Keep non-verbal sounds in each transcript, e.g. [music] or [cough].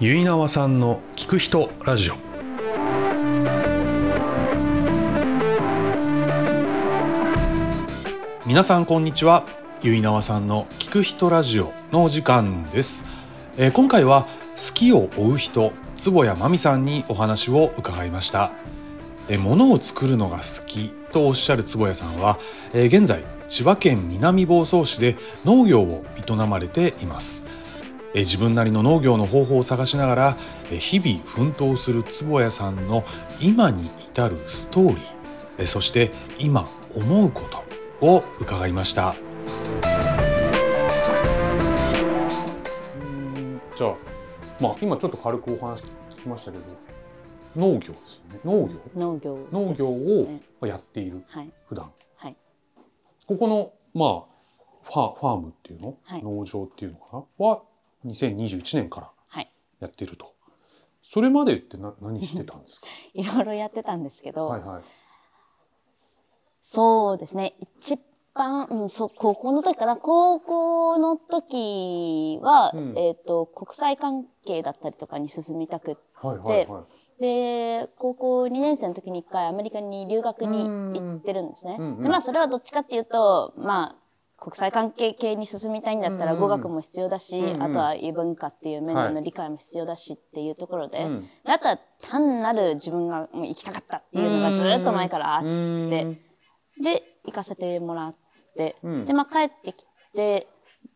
結縄さんの聞く人ラジオ。皆さんこんにちは。結縄さんの聞く人ラジオのお時間です、えー今回は好きを追う人坪谷真美さんにお話を伺いました。えー物を作るのが好きとおっしゃる坪谷さんは、えー現在千葉県南房総市で農業を営まれています。えー自分なりの農業の方法を探しながらえー日々奮闘する坪谷さんの今に至るストーリーえーそして今思うことを伺いました。じゃあまあ今ちょっと軽くお話聞きましたけど農業ですよね。農業？農業農業ねをやっているはい。普段。はい。ここのまあファファームっていうの、はい。農場っていうのかな？は2021年からはい。やってると。それまでってな何してたんですか？[laughs] いろいろやってたんですけど、はいはい。そうですね。一番、うん、そう高校の時かな。高校の時は、うん。えっ、と国際関係だったりとかに進みたくっはいはいはい。で高校2年生の時に一回アメリカに留学に行ってるんですね。でまあそれはどっちかっていうとまあ国際関係系に進みたいんだったら語学も必要だし、うんうん。あとは異文化っていう面ではいの理解も必要だしっていうところで、うん。あとは単なる自分がもう行きたかったっていうのがずっと前からあって、うん。で行かせてもらって、うん。でまあ帰ってきて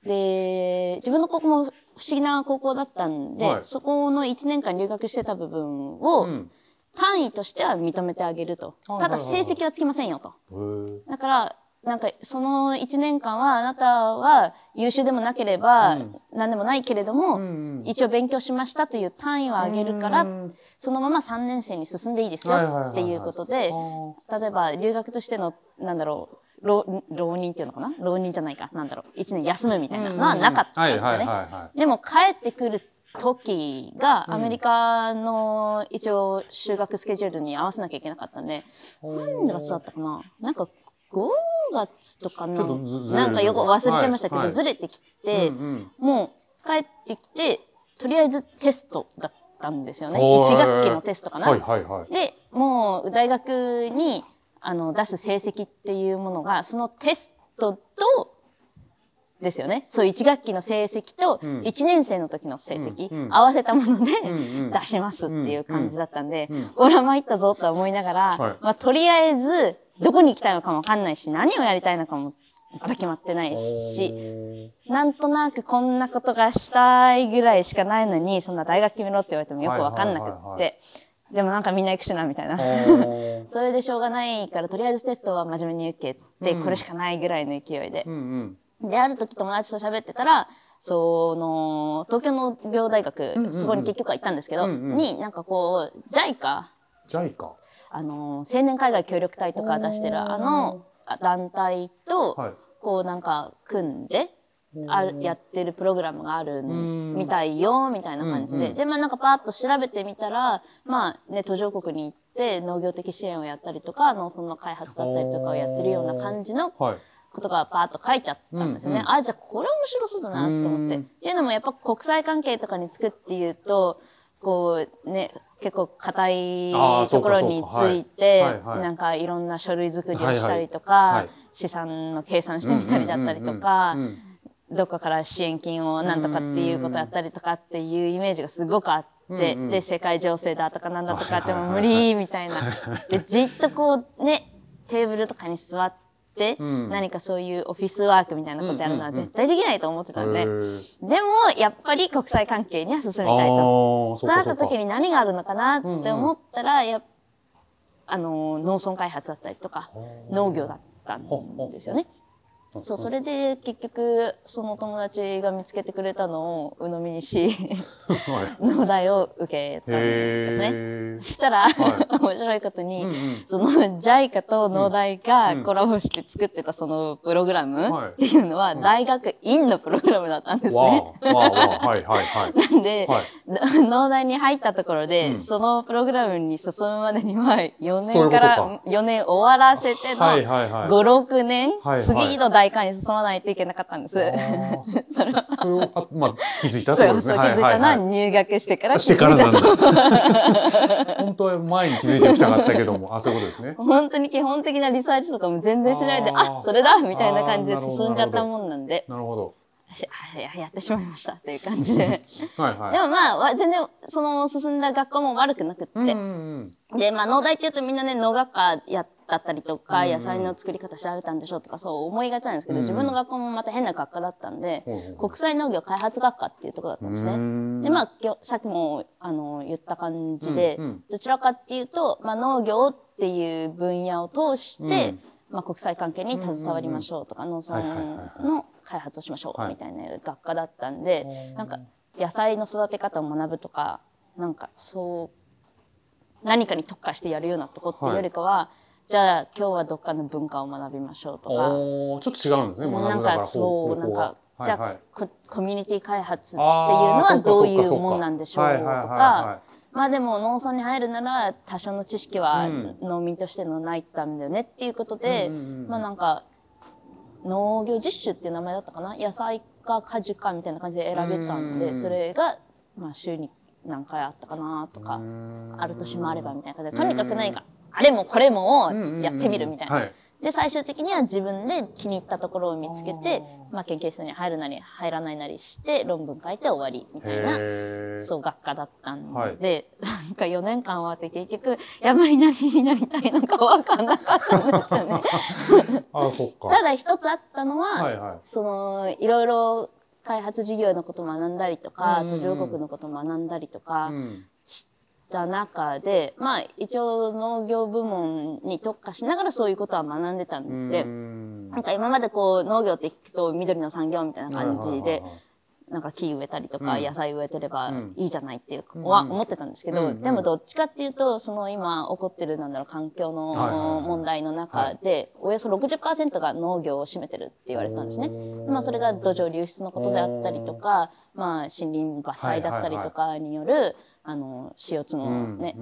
で自分の高校も不思議な高校だったんで、はい。そこの1年間留学してた部分を、うん。単位としては認めてあげると。はいただはいはいはい成績はつきませんよと。だから、なんかその1年間はあなたは優秀でもなければうん。何でもないけれども、うん一応勉強しましたという単位をあげるから、うんそのまま3年生に進んでいいですよっていうことで、例えば留学としての、なんだろう、浪浪人っていうのかな？浪人じゃないか。なんだろう。1年休むみたいなのはなかったんですよね。でも帰ってくる時がアメリカの一応修学スケジュールに合わせなきゃいけなかったんで、い何月だったかな？なんか5月とかの、なんかよく忘れちゃいましたけど、ずれてきて、うんうん。もう帰ってきて、とりあえずテストだったんですよね。おー。1学期のテストかな。はいはいはい。で、もう大学にあの出す成績っていうものが、そのテストと、ですよね。そう、1学期の成績と、うん。1年生の時の成績、合わせたもので、出しますっていう感じだったんで、うんうん俺は参ったぞとは思いながら、はい。まあ、とりあえず、どこに行きたいのかもわかんないし、何をやりたいのかもまだ決まってないし、なんとなくこんなことがしたいぐらいしかないのに、そんな大学決めろって言われてもよくわかんなくって、はいはいはいはい。でもなんかみんな行くしな、みたいな。[laughs] それでしょうがないから、とりあえずテストは真面目に受けて、うん。これしかないぐらいの勢いで。う。んうん。で、ある時友達と喋ってたら、その、東京農業大学、うんうんそこに結局は行ったんですけど、うんうんに、なんかこう、JICA、ジャイカ？あの、青年海外協力隊とか出してる、あの、あ団体と、はい。こうなんか組んで、あるやってるプログラムがあるんみたいよ、みたいな感じで。うんうんで、まあなんかパーッと調べてみたら、まあね、途上国に行って農業的支援をやったりとか、農村の開発だったりとかをやってるような感じのはい。ことがパーッと書いてあったんですよね。うんうん。あ、じゃあこれ面白そうだなと思って。うん。っていうのもやっぱ国際関係とかにつくっていうと、こうね、結構硬いところについて、なんかいろんな書類作りをしたりとか、はいはい。資産の計算してみたりだったりとか、どっかから支援金をなんとかっていうことやったりとかっていうイメージがすごくあって、うんうん。で、世界情勢だとかなんだとかってもう無理みたいな。で、じっとこうね、テーブルとかに座っ何かそういうオフィスワークみたいなことやるのは絶対できないと思ってたんで、でも、やっぱり国際関係には進みたいと。あーそそうなった時に何があるのかなって思ったら、やっあの、農村開発だったりとか、農業だったんですよね。そう、それで結局、その友達が見つけてくれたのを鵜呑みにし、はい。[laughs] 農大を受けたんですね。したら、は [laughs] 面白いことに、うんうん。その JICA と農大うんがコラボして作ってたそのプログラムはい。っていうのは大学院のプログラムだったんですわね。あ。わあわあはいはいはい。[laughs] なんで、はい。農大に入ったところで、うん。そのプログラムに進むまでには4そういうことか。年から4年終わらせてのはいはいはい。5、6年、はいはい。次の大界観に進まないといけなかったんです。[laughs] そそれはあまあ気づいたそうってことですね。そう気づいたのは入学してからはい気づいたしてからなんだ。本当は前に気づいておきたかったけども、あ、そういうことですね。本当に基本的なリサーチとかも全然しないで、あーあそれだみたいな感じで進んじゃったもんなんで、なるほど。ややってしまいましたっていう感じで。[laughs] はいはい。でもまあわ、全然その進んだ学校も悪くなくって、うんうんで、まあ、農大っていうとみんなね、農学科やったったりとか、野菜の作り方調べたんでしょうとか、そう思いがちなんですけど、自分の学校もまた変な学科だったんで、国際農業開発学科っていうところだったんですね。ねで、まあ、さっきも、あの、言った感じで、どちらかっていうと、まあ、農業っていう分野を通して、うん。まあ、国際関係に携わりましょうとか、農村はいはいはいはい。の開発をしましょはい。うみたいな学科だったんで、なんか、野菜の育て方を学ぶとか、なんか、そう、何かに特化してやるようなとこっていうよりかは、じゃあ今日はどっかの文化を学びましょうとか、おーちょっと違うんですね。なんかそう、なんか、じゃあ、はい。はいココミュニティ開発っていうのはどういうもんなんでしょうとか、まあでも農村に入るなら多少の知識はうん。農民としてのないとダメだよねっていうことで、うんうんうんまあなんか農業実習っていう名前だったかな？野菜か果樹かみたいな感じで選べたんで、うん。それがまあ週に何回あったかなとか、ある年もあればみたいな感じでとにかく何かあれもこれもをやってみるみたいな。はいで最終的には自分で気に入ったところを見つけてまあ、研究室に入るなり入らないなりして論文書いて終わりみたいなそう学科だったんで、はいなんか4年間終わって結局やっぱり何になりたいのか分かんなかったんですよね。[laughs] あ、そっか。ただ一つあったのは、はいはい。そのいろいろ開発事業のことを学んだりとか、途上国のことを学んだりとかうんした中で、まあ一応農業部門に特化しながらそういうことは学んでたんで、うん。なんか今までこう農業って聞くと緑の産業みたいな感じでなんか木植えたりとかうん。野菜植えてればうん。いいじゃないっていううん。は思ってたんですけど、でもどっちかっていうとその今起こってるなんだろう環境の問題の中でおよそ60%が農業を占めてるって言われたんですね。まあそれが土壌流出のことであったりとか、まあ森林伐採だったりとかによるあの CO2 のね、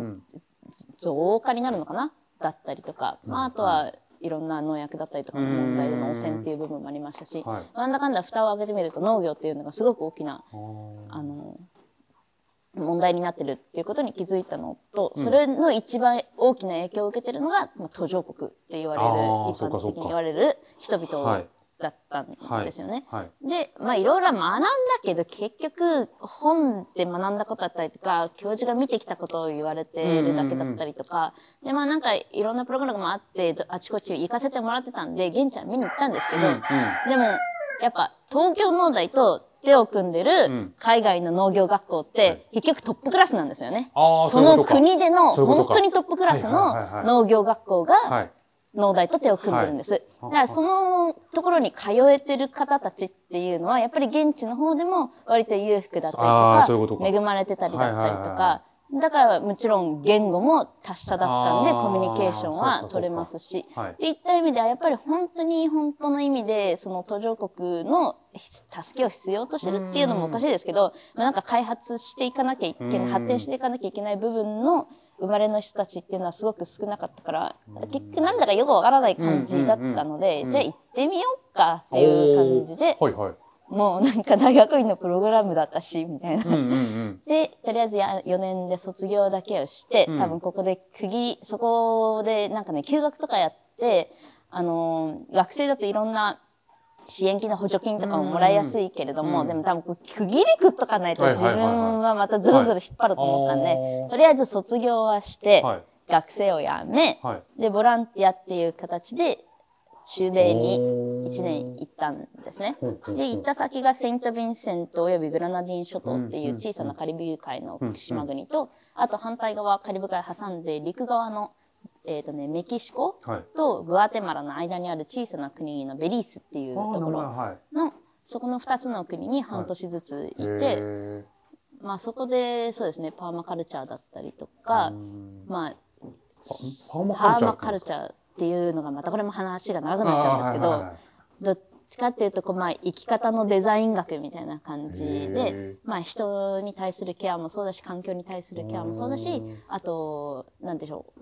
増加になるのかな？だったりとか、まああとはいろんな農薬だったりとかの問題での汚染っていう部分もありましたし、はい。なんだかんだ蓋を開けてみると農業っていうのがすごく大きなあの問題になってるっていうことに気づいたのと、うん。それの一番大きな影響を受けてるのが、まあ、途上国って言われる一般的に言われる人は々いだったんですよね。はい。で、まあいろいろ学んだけど、結局本で学んだことだったりとか、教授が見てきたことを言われてるだけだったりとか、で、まあなんかいろんなプログラムもあって、あちこち行かせてもらってたんで、現地は見に行ったんですけど、うんうんでも、やっぱ東京農大と手を組んでるん海外の農業学校って、結局トップクラスなんですよね。あーその国での本当にトップクラスはいはいはいはいの農業学校がはい。農大と手を組んでるんです。はい。だからそのところに通えてる方たちっていうのは、やっぱり現地の方でも割と裕福だったりとか、そういうことか。恵まれてたりだったりとはいはいはいはか、だからもちろん言語も達者だったんで、コミュニケーションは取れますし、はい。っていった意味ではやっぱり本当に本当の意味でその途上国の助けを必要としてるっていうのもおかしいですけど、まあ、なんか開発していかなきゃいけない、うん。発展していかなきゃいけない部分の生まれの人たちっていうのはすごく少なかったから、結局なんだかよくわからない感じだったので、じゃあ行ってみようかっていう感じで、はいはい。もうなんか大学院のプログラムだったし、みたいな。うんうんうん。[laughs] で、とりあえずや4年で卒業だけをして、うん多分ここで区切り、そこでなんかね、休学とかやって、あのー学生だといろんな支援金の補助金とかももらいやすいけれども、うん。でも多分区切り食っとかないと自分はまたずるずる引っ張ると思ったんで、はい。とりあえず卒業はして、はい。学生を辞め、はい。で、ボランティアっていう形で、中米におー。1年行ったんですね。で、行った先がセイント・ヴィンセントおよびグラナディン諸島っていんう小さなカリブ海の島国と、あと反対側、カリブ海挟んで陸側の、えっ、とね、メキシコはい。とグアテマラの間にある小さな国のベリースっていうところはい。の、そこの2つの国に半年ずついて、へー。まあそこでそうですね、パーマカルチャーだったりとか、うん。まあ、パーマカカルチャーっていうのがまたこれも話が長くなっちゃうんですけど、はいはいはいどっちかっていうとこう、まあ、生き方のデザイン学みたいな感じへでー、まあ、人に対するケアもそうだし環境に対するケアもそうだしうん。あとなんでしょう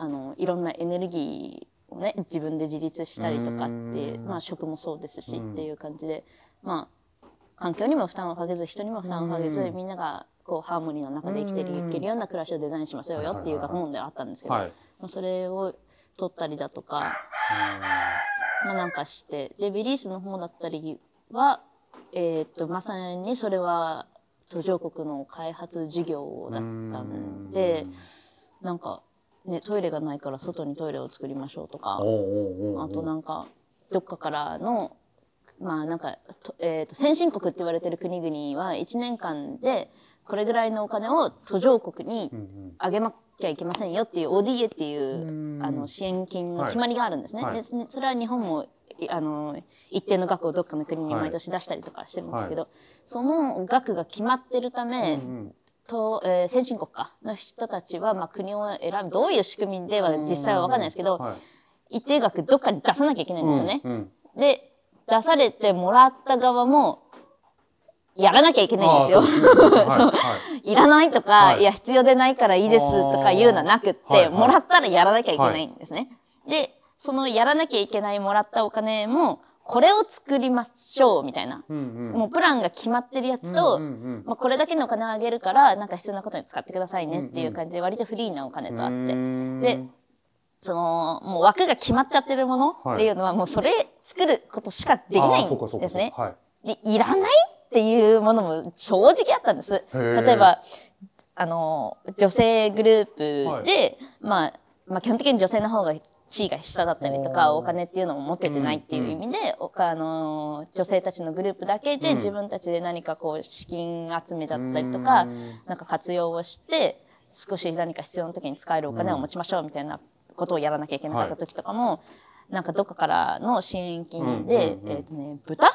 あのいろんなエネルギをね自分で自立したりとかってまあ職もそうですしっていう感じでまあ環境にも負担をかけず人にも負担をかけずみんながこうハーモニーの中で生きていけるような暮らしをデザインしますよっていう学問ではあったんですけど、はいまあ、それを取ったりだとか、まあ、なんかしてでビリースの方だったりは、えー、っとまさにそれは途上国の開発事業だったんでなんか、ね、トイレがないから外にトイレを作りましょうとかあとなんかどっかからのまあなんか、とえー、と先進国って言われてる国々は1年間でこれぐらいのお金を途上国にあげなきゃいけませんよっていう ODA っていうあの支援金の決まりがあるんですね。はい。でそれは日本もいあの一定の額をどっかの国に毎年出したりとかしてるんですけど、その額が決まってるため、とえー先進国かの人たちは、まあ、国を選ぶどういう仕組みでは実際は分かんないですけど、はい。一定額どっかに出さなきゃいけないんですよね。うんうん。で出されてもらった側もやらなきゃいけないんですよ。[laughs] いらないとか、はい。い、や必要でないからいいですとか言うのはなくって、はい。はい。もらったらやらなきゃいけないんですね。でそのやらなきゃいけないもらったお金もこれを作りましょうみたいな、うんうん。もうプランが決まってるやつと、うんうんまあ、これだけのお金をあげるからなんか必要なことに使ってくださいねっていう感じで割とフリーなお金とあって、うん。でそのもう枠が決まっちゃってるものっていうのはもうそれ作ることしかできないんかですね。はい。でいらないっていうものも正直あったんです。ー。例えばあの女性グループで、はい。まあ、まあ基本的に女性の方が地位が下だったりとかお金っていうのも持ててないっていう意味で、おあの女性たちのグループだけでうん。自分たちで何かこう資金集めちゃったりとか、うん。なんか活用をして少し何か必要な時に使えるお金を持ちましょうみたいなことをやらなきゃいけなかった時とかも、なんかどっかからの支援金で、えっ、とね豚？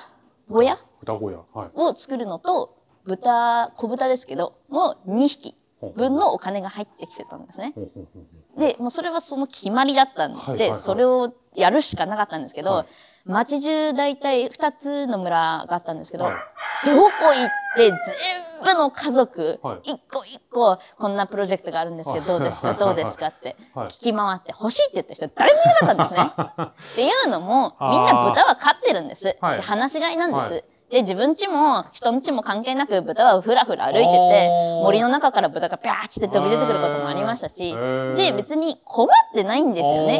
小屋双子やはい。を作るのと豚小豚ですけども2匹分のお金が入ってきてたんですね。でもうそれはその決まりだったんで、それをやるしかなかったんですけど、はい。町中大体2つの村があったんですけど、はい。どこ行って全部の家族、はい。一個一個こんなプロジェクトがあるんですけど、どうですかはい。どうですかってはい。聞き回って欲しいって言った人誰もいなかったんですね。[laughs] っていうのもみんな豚は飼ってるんです。はい。で放し飼いなんです。はいで自分家も人ん家も関係なく豚はふらふら歩いてて森の中から豚がピャーッって飛び出てくることもありましたしで別に困ってないんですよね。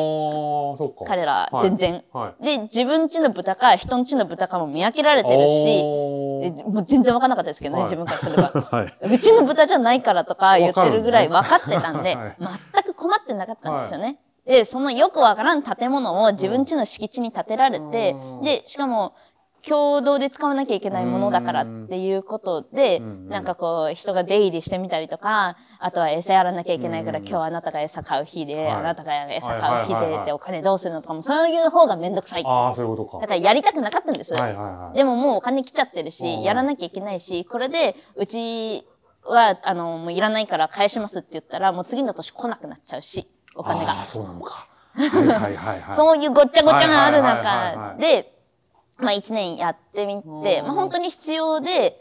彼ら全然。はい。で自分家の豚か人ん家の豚かも見分けられてるしもう全然分かんなかったですけどね、はい。自分からすれば。[laughs] はい。うちの豚じゃないからとか言ってるぐらい分かってたんで、[laughs] はい。全く困ってなかったんですよね。で、そのよくわからん建物を自分家の敷地に建てられて、うん。で、しかも、共同で使わなきゃいけないものだからっていうことで、んなんかこう、人が出入りしてみたりとか、あとは餌やらなきゃいけないから、今日はあなたが餌買う日で、はいあなたが餌買う日でってお金どうするのとかも、そういう方がめんどくさい。だああ、そういうことか。からやりたくなかったんです。でももうお金来ちゃってるうんし、やらなきゃいけないし、これで、うちは、あの、もういらないから返しますって言ったら、もう次の年来なくなっちゃうし、お金が。ああ、そうなのか。はいはいはいはい。[laughs] そういうごっちゃごちゃがある中で、まあ一年やってみて、うん。まあ本当に必要で、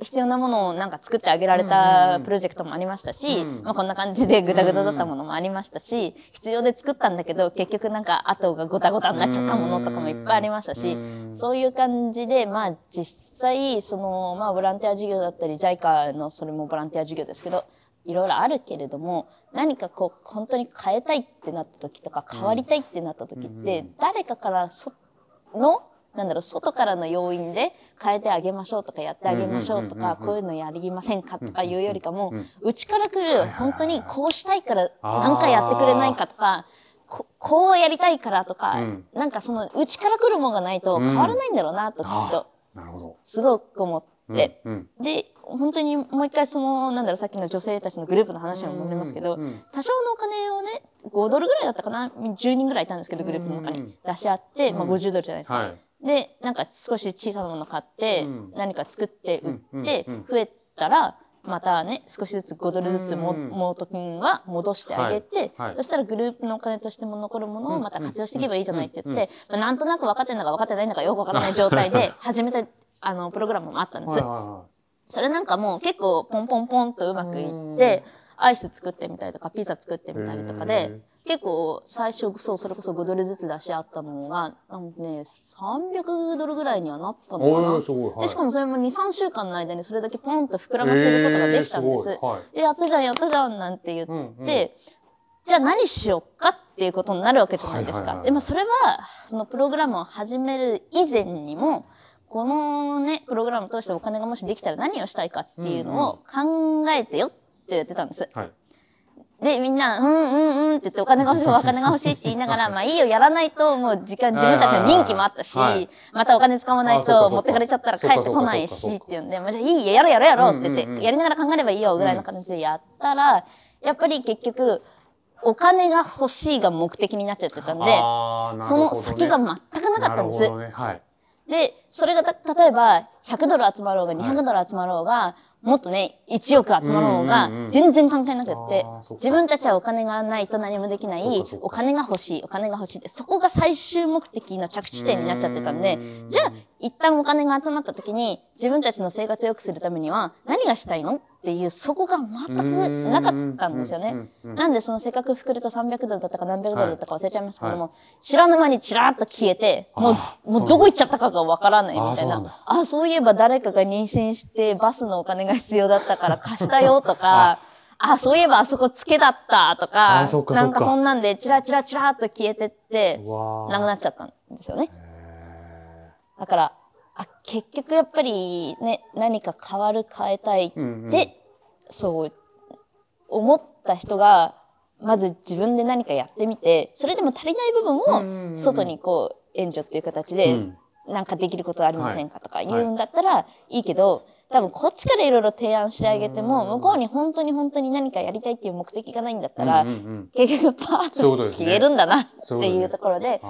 必要なものをなんか作ってあげられたプロジェクトもありましたし、うん。まあこんな感じでグダグダだったものもありましたし、必要で作ったんだけど、結局なんか後がゴタゴタになっちゃったものとかもいっぱいありましたし、うん。そういう感じで、まあ実際、その、まあボランティア事業だったり、JICA のそれもボランティア事業ですけど、いろいろあるけれども、何かこう、本当に変えたいってなった時とか、変わりたいってなった時って、誰かからその、なんだろう、外からの要因で変えてあげましょうとか、やってあげましょうとか、こういうのやりませんかとかいうよりかも、うちから来る、本当にこうしたいから、なんかやってくれないかとか、ここうやりたいからとか、うんなんかその、うちから来るものがないと変わらないんだろうなと、きっと、なるほど。すごく思って。うん。で、本当にもう一回その、なんだろう、さっきの女性たちのグループの話にも戻りますけど、うん多少のお金をね、5ドルぐらいだったかな、10人ぐらいいたんですけど、グループの中に出し合って、まあ50ドルじゃないですか。はい。で、なんか少し小さなもの買って、うん。何か作って売って増えたら、またね、少しずつ5ドルずつも、うん金は戻してあげて、はい。はい。そしたらグループのお金としても残るものをまた活用していけばいいじゃないって言って、まあなんとなく分かってるのか分かってないのかよく分からない [laughs] 状態で始めた、あの、プログラムもあったんです。はいはそれなんかもう結構ポンポンポンとうまくいって、アイス作ってみたりとか、ピザ作ってみたりとかで、結構最初そうそれこそ5ドルずつ出し合ったのがなんかね300ドルぐらいにはなったのかな。はいでしかもそれも23週間の間にそれだけポンと膨らませることができたんです。えーはいでやったじゃんやったじゃんなんて言って、うんうんじゃあ何しようかっていうことになるわけじゃないですか。はいはいはいでもそれはそのプログラムを始める以前にもこのねプログラムを通してお金がもしできたら何をしたいかっていうのを考えてよって言ってたんです。はい。で、みんな、うんうんうんって言って、お金が欲しい、お金が欲しいって言いながら、[laughs] まあいいよ、やらないと、もう時間、自分たちの任期もあったしまたお金使わないと、持ってかれちゃったら帰ってこないしっていうんで、まあじゃあいいよ、やろうやろうやろうって言って、やりながら考えればいいよ、ぐらいの感じでやったら、やっぱり結局、お金が欲しいが目的になっちゃってたんで、その先が全くなかったんです。で、それがた例えば、100ドル集まろうが、200ドル集まろうが、もっとね、1億集まろうが全然関係なくって自分たちはお金がないと何もできないお金が欲しい、お金が欲しいって、そこが最終目的の着地点になっちゃってたんでうん、じゃあ、一旦お金が集まった時に、自分たちの生活を良くするためには、何がしたいの？っていう、そこが全くなかったんですよね。なんでそのせっかく膨れた300ドルだったか何百ドルだったか忘れちゃいましたけども、知らぬ間にチラッと消えて、もうもうどこ行っちゃったかがわからないみたいな。あ。あ、そういえば誰かが妊娠してバスのお金が必要だったから貸したよとか、[laughs] あ、そういえばあそこ付けだったとかかなんかかそんなんでチラチラチラっと消えてって、わなくなっちゃったんですよね。へだから、あ、結局やっぱりね、何か変わる変えたいって、ーうんうん。そう、思った人が、まず自分で何かやってみて、それでも足りない部分を外にこう援助っていう形で、うん。なんかできることありませんかとか言うんだったらいいけど、多分こっちからいろいろ提案してあげても、うん。向こうに本当に本当に何かやりたいっていう目的がないんだったら、結局パーッと消えるんだなっていうところで、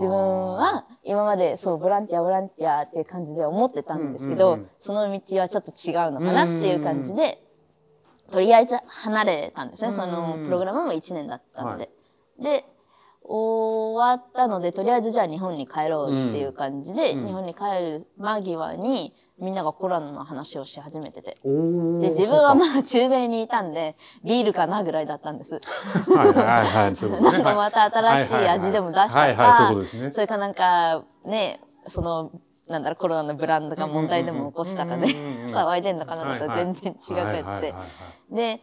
自分は今までそうボランティアボランティアっていう感じで思ってたんですけど、その道はちょっと違うのかなっていう感じで、とりあえず離れたんですね、そのプログラムも1年だったので。で終わったのでとりあえずじゃあ日本に帰ろうっていう感じで、うん。日本に帰る間際にみんながコロナの話をし始めてて。で自分はまだ中米にいたんでビールかなぐらいだったんです。はいはいはいそう [laughs] いうことねなんかまた新しい味でも出したか、はいはいはいそういうことですね。それかなんかね、その、なんだろう、コロナのブランドが問題でも起こしたかで、騒いでんのかなとか全然違くって。で、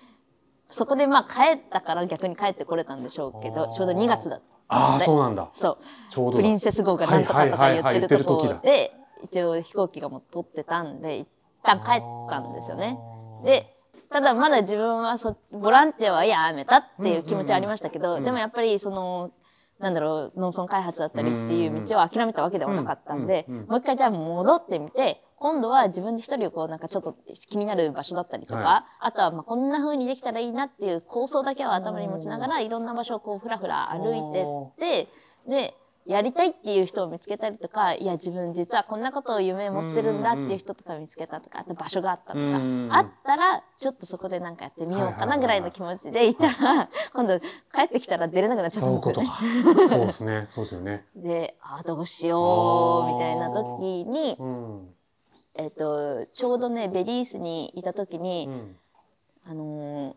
そこでまあ帰ったから逆に帰ってこれたんでしょうけど、ちょうど2月だったああそうなんだ。そう、ちょうどだ。プリンセス号がなんとかとか言ってるところで、一応飛行機がもう取ってたんで、一旦帰ったんですよね。で、ただまだ自分はそボランティアはやめたっていう気持ちはありましたけど、でもやっぱりその、なんだろう、農村開発だったりっていう道を諦めたわけではなかったんで、もう一回じゃあ戻ってみて、今度は自分で一人をこうなんかちょっと気になる場所だったりとか、はあとはまあこんな風にできたらいいなっていう構想だけは頭に持ちながら、いろんな場所をこうふらふら歩いてって、で、やりたいっていう人を見つけたりとか、いや自分実はこんなことを夢持ってるんだっていう人とか見つけたとか、あと場所があったとか、うん。あったら、ちょっとそこでなんかやってみようかないぐらいの気持ちでいたら、今度帰ってきたら出れなくなっちゃったそういうこんですよとね。か。そうですね。そうですよね。[laughs] で、あどうしよう、みたいな時に、うんえっ、と、ちょうどね、ベリーズにいた時に、うん。あのー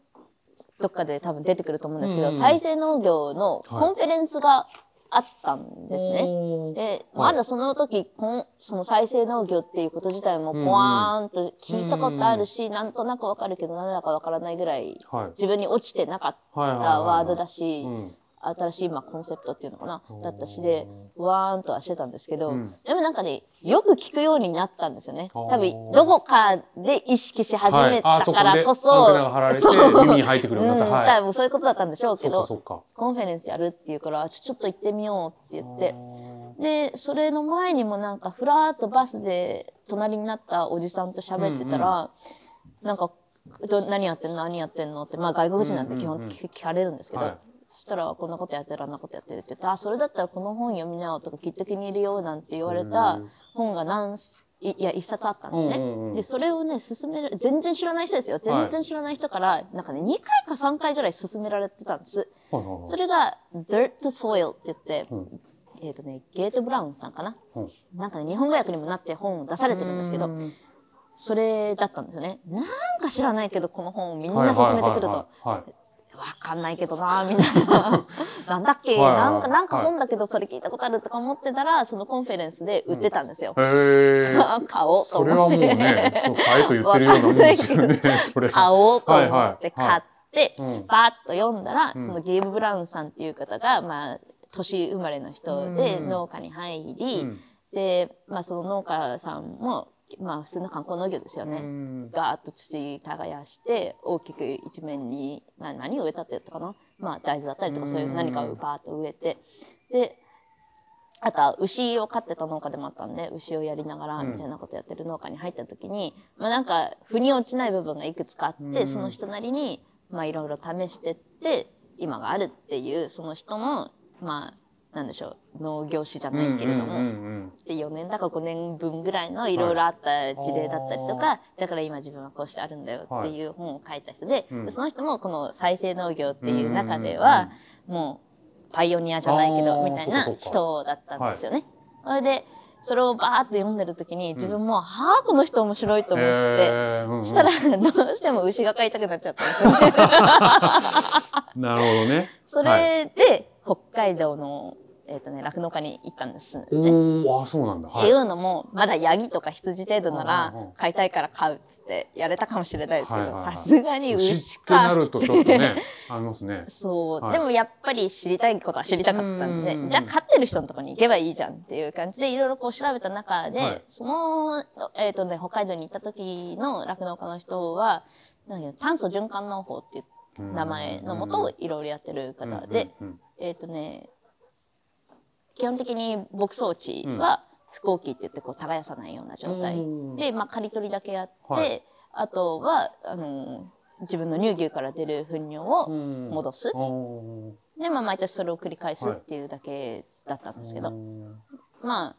どっかで多分出てくると思うんですけど、うん。再生農業の conference があったんですね。はい。まだその時、こんその再生農業っていうこと自体もポワーンと聞いたことあるし、なんとなくわかるけど、なんだかわからないぐらいはい。自分に落ちてなかったワードだし、うん新しいまあコンセプトっていうのかな、だったしで、わーんとはしてたんですけど、うん。でもなんかね、よく聞くようになったんですよね。多分、どこかで意識し始めたからこそ、そう。耳に入ってくるようになった。い。多分そういうことだったんでしょうけど、 conference やるっていうから、ちょちょっと行ってみようって言って、で、それの前にもなんか、ふらーっとバスで隣になったおじさんと喋ってたら、なんか、ど何やってんの？何やってんの？って、まあ外国人なんて基本的に聞かれるんですけど、はいそしたら、こんなことやってる、あんなことやってるって言って、あ、それだったらこの本読みなよとか、きっと気に入るよなんて言われた本が何す、いいや、一冊あったんですね。うんうんうんで、それをね、勧める、全然知らない人ですよ。全然知らない人から、なんかね、2回か3回ぐらい勧められてたんです。はいはいはいそれが、Dirt to Soil って言って、んえっ、とね、ゲート・ブラウンさんかな？うんなんかね、日本語訳にもなって本を出されてるんですけど、うんそれだったんですよね。なんか知らないけど、この本をみんな勧めてくると。はいはいはいはいわかんないけどなみたいな。[laughs] なんだっけ、はい。はいなんかなんか本だけどそれ聞いたことあるとか思ってたらその conference で売ってたんですよ。へえ。[laughs] 買おうとそれはもう思って、ね、そう買えと言ってるようなもんですよね。[laughs] それ。買おうと思ってはい。はい。買って、うん。バーッと読んだら、うん。そのゲイブ・ブラウンさんっていう方が、まあ、年生まれの人でうん。農家に入り、うん。で、まあ、その農家さんも、まあ、普通の観光農業ですよね。うん。ガーッと土耕して大きく一面に、まあ、何を植えたって言ったかな、まあ、大豆だったりとかそういう何かをバーッと植えて。であとは牛を飼ってた農家でもあったんで牛をやりながらうん。みたいなことやってる農家に入った時に、まあ、なんか腑に落ちない部分がいくつかあって、うん。その人なりにまあいろいろ試してって今があるっていうその人のまあなんでしょう農業史じゃないけれども、うんうんで4年だか5年分ぐらいのいろいろあった事例だったりとか、はだから今自分はこうしてあるんだよっていう本を書いた人で,、うんでその人もこの再生農業っていう中では、もうパイオニアじゃないけどみたいな人だったんですよね。それでそれをバーッと読んでる時に自分も、はあこの人面白いとうん思って。うんうんしたらどうしても牛が飼いたくなっちゃったんですよね。[laughs] なるほどね。[laughs] それで北海道のえっ、とね酪農家に行ったんです、ね。おお、あ、そうなんだ。はい。っていうのもまだヤギとか羊程度ならうんうんうん。飼いたいから飼うっつってやれたかもしれないですけどさすがに牛牛ってなかるとちょっとね、[laughs] ありますね。そう、はい。でもやっぱり知りたいことは知りたかったんでうんじゃあ飼ってる人のところに行けばいいじゃんっていう感じでいろいろこう調べた中で、はい。その、えっとね、北海道に行った時の酪農家の人は炭素循環農法っていう名前のもとをいろいろやってる方で、えっ、とね、基本的に牧草地は不耕期って言ってこう耕さないような状態。うん。で、まあ、刈り取りだけやって、はい。あとは、あの、自分の乳牛から出る糞尿をうん。戻す。おで、まあ、毎年それを繰り返すっていうだけだったんですけど、ーまあ、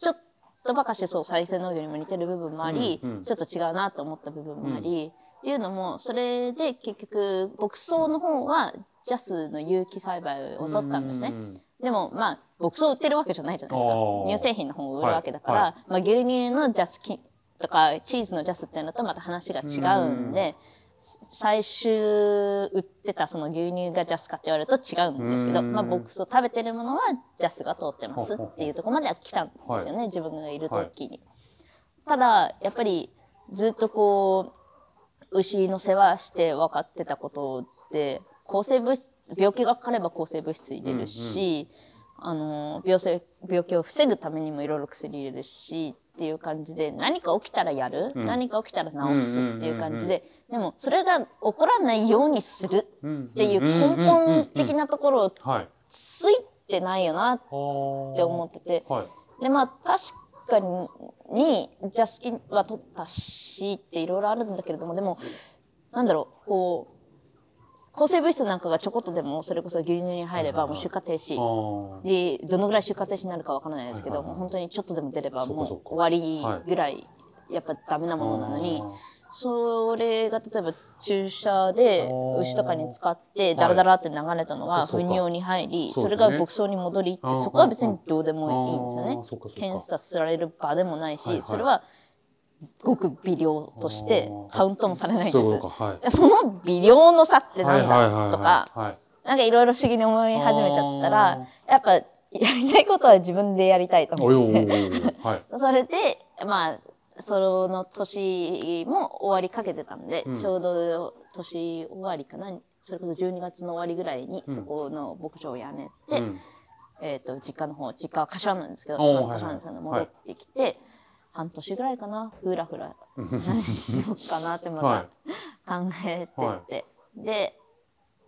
ちょっとばかしそう再生農業にも似てる部分もあり、うんうん。ちょっと違うなと思った部分もあり、っていうのも、それで結局、牧草の方は、ジャスの有機栽培を取ったんですね。うんでも、まあ、牧草売ってるわけじゃないじゃないですか。乳製品の方を売るわけだから、はい。まあ、牛乳のジャスきとか、チーズのジャスっていうのとまた話が違うんで、最終売ってたその牛乳がジャスかって言われると違うんですけど、うんまあ、牧草食べてるものはジャスが通ってますっていうところまでは来たんですよね、自分がいる時に。ただ、やっぱりずっとこう、牛の世話して分かってたことって、抗生物質、病気がかかれば抗生物質入れるし、あの、病性、病気を防ぐためにもいろいろ薬入れるし、っていう感じで、何か起きたらやる、うん。何か起きたら治すっていう感じで、うんでもそれが起こらないようにするうんっていう根本的なところをはい。ついてないよなっって思ってて、はい。でまあ確かにジャスキは取ったしっていろいろあるんだけれどもでもなんだろうこう抗生物質なんかがちょこっとでもそれこそ牛乳に入ればもう出荷停止。あでどのぐらい出荷停止になるかわからないですけど、もう本当にちょっとでも出ればもう終わりぐらいやっぱダメなものなのに。それが例えば注射でー。牛とかに使ってダラダラって流れたのは糞尿に入りそれが牧草に戻りってそこは別にどうでもいいんですよね。検査される場でもないしそれはごく微量としてカウントもされないんです。そ。はい。その微量の差ってなんはいはいはいはいだとかはい。なんかいろいろ不思議に思い始めちゃったらやっぱやりたいことは自分でやりたいと思っておはい。[laughs] それで、まあ、その年も終わりかけてたんで、うん。ちょうど年終わりかな、それこそ12月の終わりぐらいに、うん。そこの牧場を辞めて、うん。えっ、と、実家の方、実家は柏なんですけど、柏なんですけど、はいはい。戻ってきて、半年ぐらいかな、ふらふら、何しようかなってまはた考えてって、で、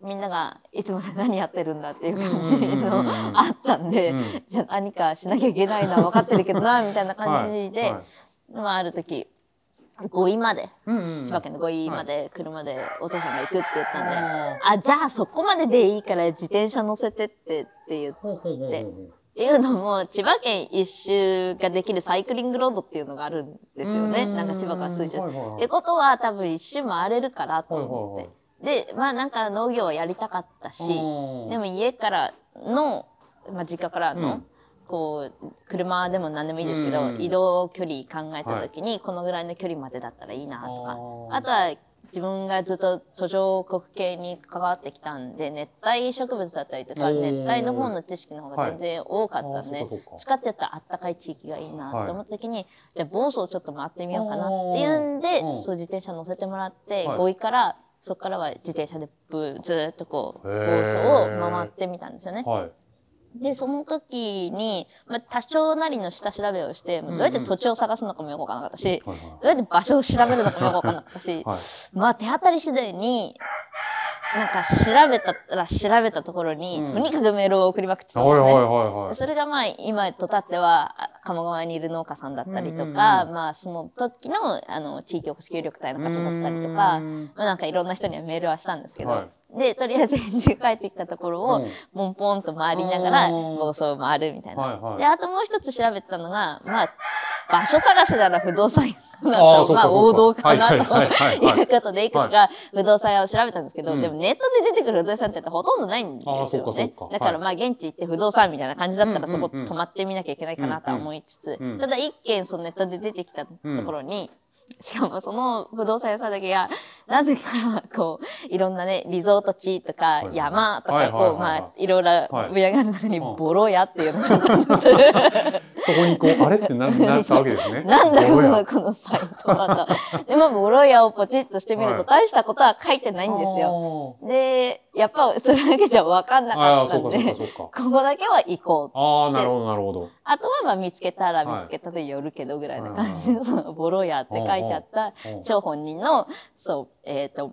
みんながいつまで何やってるんだっていう感じのうんあったんで、うん。じゃあ何かしなきゃいけないのは分かってるけどな、[laughs] みたいな感じで、はい。はい。まあある時、5位まで、うんうん千葉県の5位まで車でお父さんが行くって言ったんで、ああ、じゃあそこまででいいから自転車乗せてってって言っーほうほうほうほうでっていうのも、千葉県一周ができるサイクリングロードっていうのがあるんですよね。なんか千葉から数十。はいはいはいってことは多分一周回れるからと思って。はいで、まあなんか農業はやりたかったし、うんでも家からの、まあ実家からの、うんこう、車でも何でもいいですけど、うん移動距離考えた時に、このぐらいの距離までだったらいいなとか。あとは、自分がずっと途上国系に関わってきたんで熱帯植物だったりとか熱帯の方の知識の方が全然多かったんで、はいってたらあったかい地域がいいなと思った時に、じゃあ房総ちょっと回ってみようかなっていうんで、そう自転車乗せてもらって、はい。5位からそこからは自転車でずーっとこう房総を回ってみたんですよね。はいで、その時に、まあ、多少なりの下調べをして、どうやって土地を探すのかもよくわからなかったし、はいどうやって場所を調べるのかもよくわからなかったし、[laughs] はい。まあ手当たり次第に、なんか調べたら調べたところに、うん。とにかくメールを送りまくってたんですね。それがまあ今とたってはあ鴨川にいる農家さんだったりとか、うんうんうん。まあその時のあの地域おこし協力隊の方だったりとか、うんまあなんかいろんな人にはメールはしたんですけど、はで、とりあえず返事が返ってきたところを、うんポンポンと回りながらうん房総を回るみたいな。で、あともう一つ調べてたのが、まあ、場所探しなら不動産屋かなあーと、まあ王道かなということで、いくつか不動産屋を調べたんですけど、うん。でもネットで出てくる不動産ってほとんどないんですよね。だからまあ現地行って不動産みたいな感じだったらそこ泊まってみなきゃいけないかなとは思いつつただ一件そのネットで出てきたところに、しかもその不動産屋さんだけが、なぜか、こう、いろんなね、リゾート地とか山とか、こう、まあ、いろいろはい。上がる中に、うん。ボロ屋っていうのがあったんです。[laughs] そこにこうあれってななったわけですね。[laughs] なんだこボロ屋。の、このサイトはと。でも、ボロ屋をポチッとしてみると、[laughs] はい。大したことは書いてないんですよ。で、やっぱ、それだけじゃ分かんなあかったんで、ここだけは行こう。かああなるほどなるほど。あとは、まあ、見つけたらはい見つけたで寄るけどぐらいな感じで、その、ボロ屋って書いてあったうんうん張本人の、そう、えっ、と、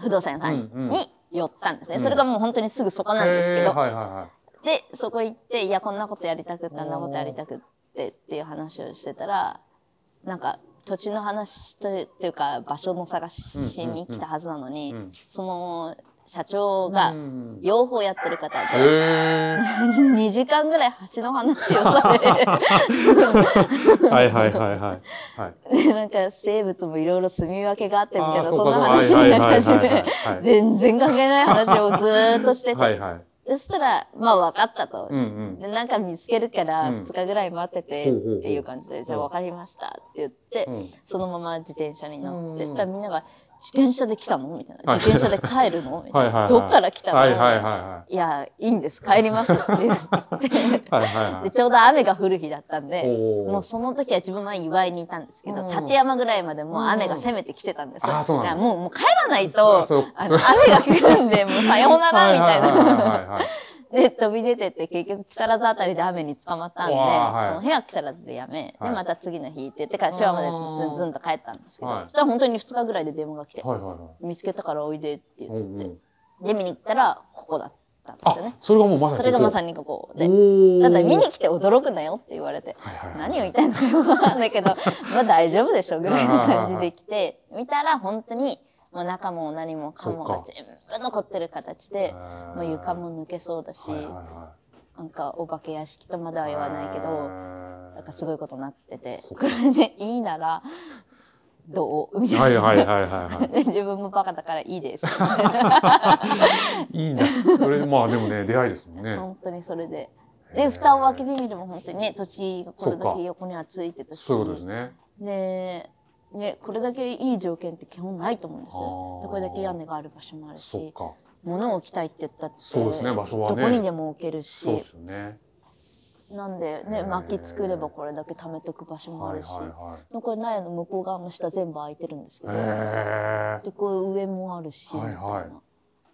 不動産屋さんうんうん。に寄ったんですね。うん。それがもう本当にすぐそこなんですけど、はいはいはい。で、そこ行って、いや、こんなことやりたくって、あんなことやりたくってっていう話をしてたら、なんか、土地の話というか、場所の探しに来たはずなのに、うん。その社長がうん。養蜂やってる方で、へえ2 [laughs] 時間ぐらい蜂の話をされ [laughs] はいはいはいはい。はい。でなんか生物もいろいろ住み分けがあってみたいな、そんな話みたいな感じ全然関係ない話をずーっとしてて、はいはい。そしたら、まあ分かったと。うんうん。で、なんか見つけるからうん。2日ぐらい待ってて、っていう感じで、じゃあ分かりましたって言って、うん。そのまま自転車に乗って、うん。そしたらみんなが、自転車で来たの？みたいな。はい。自転車で帰るの？[laughs] みたいな。どっから来たの？はいはいはいや、いいんです。帰りますって言って。ちょうど雨が降る日だったんで、もうその時は自分は祝いにいたんですけど、うん。立山ぐらいまでもう雨が攻めてきてたんです。もうもう帰らないと、雨が降るんで、もうさようならみたいな。で、飛び出てって結局木更津あたりで雨に捕まったんで、はい。その日は木更津でやめ、はい。で、また次の日って言って、柏までずん。と帰ったんですけど、はい。そしたら本当に2日ぐらいで電話が来て、はいはいはい見つけたからおいでって言って、うんうん。で、見に行ったら、ここだったんですよね。それがもうまさにそれがまさににここで。おだって見に来来て驚くなよって言われて、はいはいはい。何を言いたいのかよくわかんないけど、まあ大丈夫でしょぐらいの感じで来て、見たら本当に、もう中も何もかもが全部残ってる形で、もう床もも抜けそうだし、はいはいはなんかお化け屋敷とまでは言わないけど、ななんかすごいことになってて、これでいいなら、どう？みたいな。はいはいはいはい [laughs] 自分もバカだからいいです。いいいな。それまあでもね出会いですもんね。本当にそれで。で、蓋を開けてみれば本当にね、土地がこれだけ横にはついてたし。そうですね。で、ね、これだけいい条件って基本ないと思うんですよ。これだけ屋根がある場所もあるし、物を置きたいって言ったって、そうですね場所はね。どこにでも置けるし。ね。なんでね、薪作ればこれだけ貯めとく場所もあはいるし、これ苗の向こう側の下全部空いてるんですけいど、へで、こう上もあるし、はいはい。みたいな。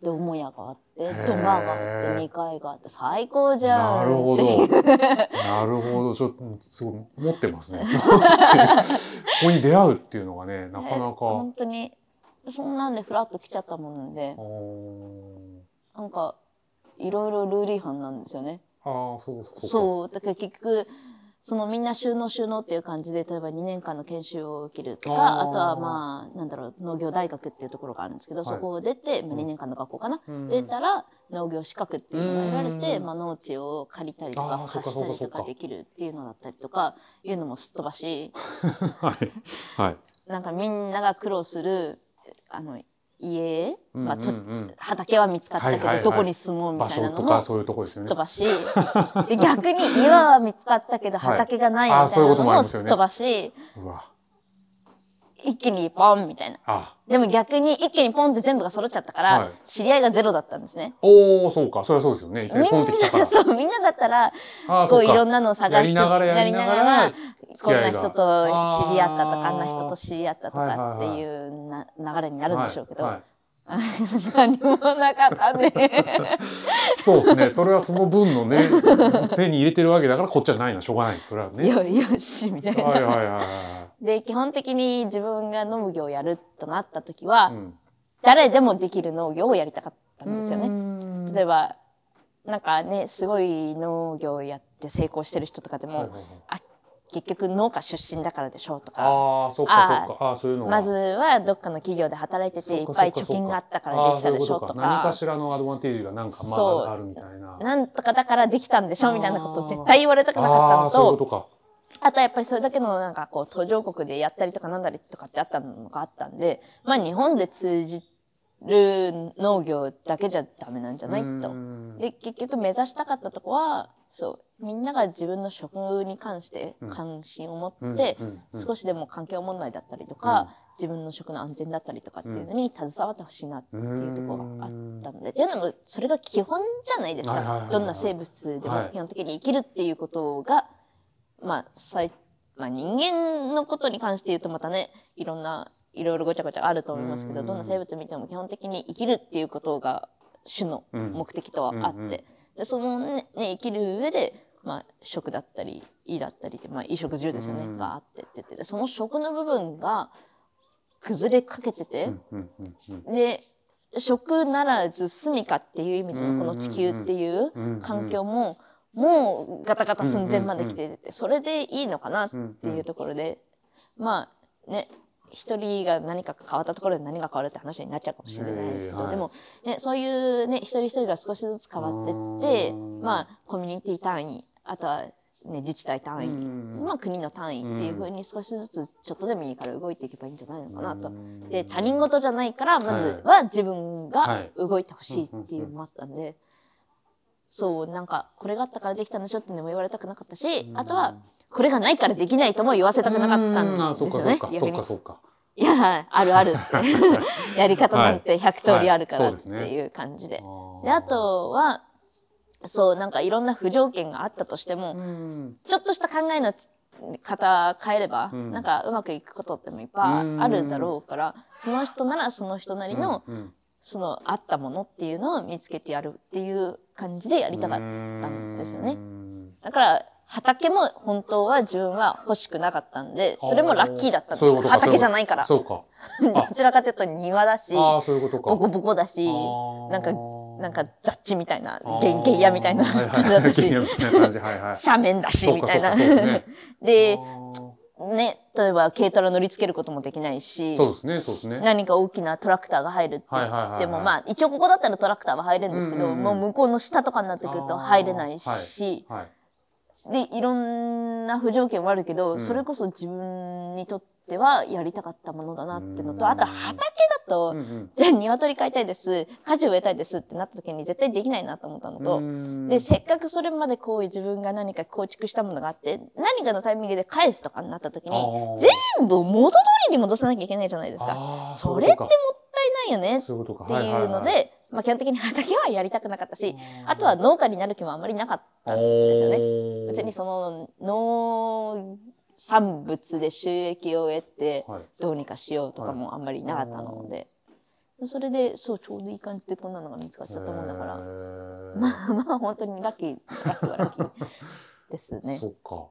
で、母屋があって、土間があって、2階があって、最高じゃん。なるほど。[laughs] なるほど。ちょっとすごい持ってますね。[laughs] ここに出会うっていうのがねなかなか。本当に、そんなんでフラッと来ちゃったもんで、なんか、いろいろルール違反なんですよね。あーそうそうそう。だから結局、そのみんな収納収納っていう感じで、例えば2年間の研修を受けるとか、あとはまあ、なんだろう、農業大学っていうところがあるんですけど、はい。そこを出て、まあ、2年間の学校かな？うん。出たら、農業資格っていうのが得られて、うん。まあ、農地を借りたりとか。貸したりとかできるっていうのだったりとか、いうのもすっ飛ばし、[laughs] はい。はい。なんかみんなが苦労する、あの、家、まあ、と畑は見つかったけど、どこに住もうみ場たいなのも。すっ飛ばし、で逆に岩は見つかったけどはい。畑がないみたいなのもすっ飛ばし、うわ一気にポンみたいな。あ。でも逆に一気にポンって全部が揃っちゃったから、はい。知り合いがゼロだったんですね。おおそうか。それはそうですよね。みんポンってきたから。な、そう、みんなだったら、あーそういろんなのを探す、やりながらやりながらこんな人と知り合ったとか、あんな人と知り合ったとはいはいかってはいいうな流れになるんでしょうけど、はいはい何もなかったね。そうですね。それはその分のね [laughs] 手に入れてるわけだからこっちはないのしょうがないです。それはね。よよし、みたいな。はいはいはいはで、基本的に自分が農業をやるとなった時いは、うん。誰でもできる農業をやりたかったんですよね。ね例えば、なんかね、すごい農業をやって成功してる人とかでも、結局農家出身だからでしょうとか、ああそっかそっか。あそういうのが。まずはどっかの企業で働いてていっぱい貯金があったからできたでしょうとと何かか、しらのアドバンテージがなんかまああるみたいな。なんとかだからできたんでしょみたいなことを絶対言われたくなかったのと、あとはやっぱりそれだけのなんかこう途上国でやったりとかなんだりとかってあったのがあったんで、まあ日本で通じる農業だけじゃダメなんじゃないと。うん。で結局目指したかったとこはそうみんなが自分の食に関して関心を持って、少しでも環境問題だったりとか、自分の食の安全だったりとかっていうのに携わってほしいなっていうところがあったので、っていうのもそれが基本じゃないですか、どんな生物ではいも基本的に生きるっていうことが、まあ最まあ、人間のことに関して言うとまたねいろんないろいろごちゃごちゃあると思いますけど、うんどんな生物見ても基本的に生きるっていうことが主の目的とはあって、でそのねね生きる上で、まあ、食だったり胃だったりで、まあ、衣食住ですよね、うん。があってって言っててその食の部分が崩れかけてて、で食ならず住処っていう意味でのこの地球っていううん環境ももうガタガタ寸前まで来ててそれでいいのかなっていうところでまあね一人が何か変わったところで何が変わるって話になっちゃうかもしれないですけど、えーはい。でも、ね、そういうね一人一人が少しずつ変わってってうん。まあコミュニティ単位あとは、ね、自治体単位、うんまあ、国の単位っていうふうに少しずつちょっとでもいいから動いていけばいいんじゃないのかなと。うん。で他人事じゃないからまずは自分が動いてほしいっていうのもあったんで、そうなんかこれがあったからできたんでしょってのも言われたくなかったし、あとはこれがないからできないとも言わせたくなかったうん。ですよね。そうか。そうか。いやあるあるって。やり方なんて100通りあるからっていう感じで。ー。であ、とはそうなんかいろんな不条件があったとしても、うん。ちょっとした考えの方変えれば、うん。なんかうまくいくことってもいっぱいあるだろうから、その人ならその人なりの、うんそのあったものっていうのを見つけてやるっていう感じでやりたかったんですよね。だから畑も本当は自分は欲しくなかったんで、それもラッキーだったんですよ。畑じゃないから。そうか。[laughs] どちらかというと庭だし、ああそういうことか。ボコボコだし、なんか、なんか雑地みたいな、ゲンゲン屋みたいなはい感じだったし。斜面だし、みたいな。[laughs] ですね例えば軽トラ乗り付けることもできないし、そうですねそうですね。何か大きなトラクターが入るってでもまあ一応ここだったらトラクターは入れるんですけど、もう向こうの下とかになってくると入れないし、はい。でいろんな不条件はあるけど、うん。それこそ自分にとってはやりたかったものだなっていうのと、うん。あと畑だと、うんうん。じゃあ鶏飼いたいです。果樹植えたいですってなった時に絶対できないなと思ったのと、うん。でせっかくそれまでこう自分が何か構築したものがあって何かのタイミングで返すとかになった時に全部元通りに戻さなきゃいけないじゃないですか。あーそれってもっうたいないよねそういうことか。っていうのはいはいはい。で、まあ、基本的に畑はやりたくなかったしあとは農家になる気もあまりなかったんですよね。ね別にその農産物で収益を得てはいどうにかしようとかもあんまりなかったので、それでそうちょうどいい感じでこんなのが見つかっちゃったもんだからまあまあ本当にラッキーラッキーはラッキーですね。そっか。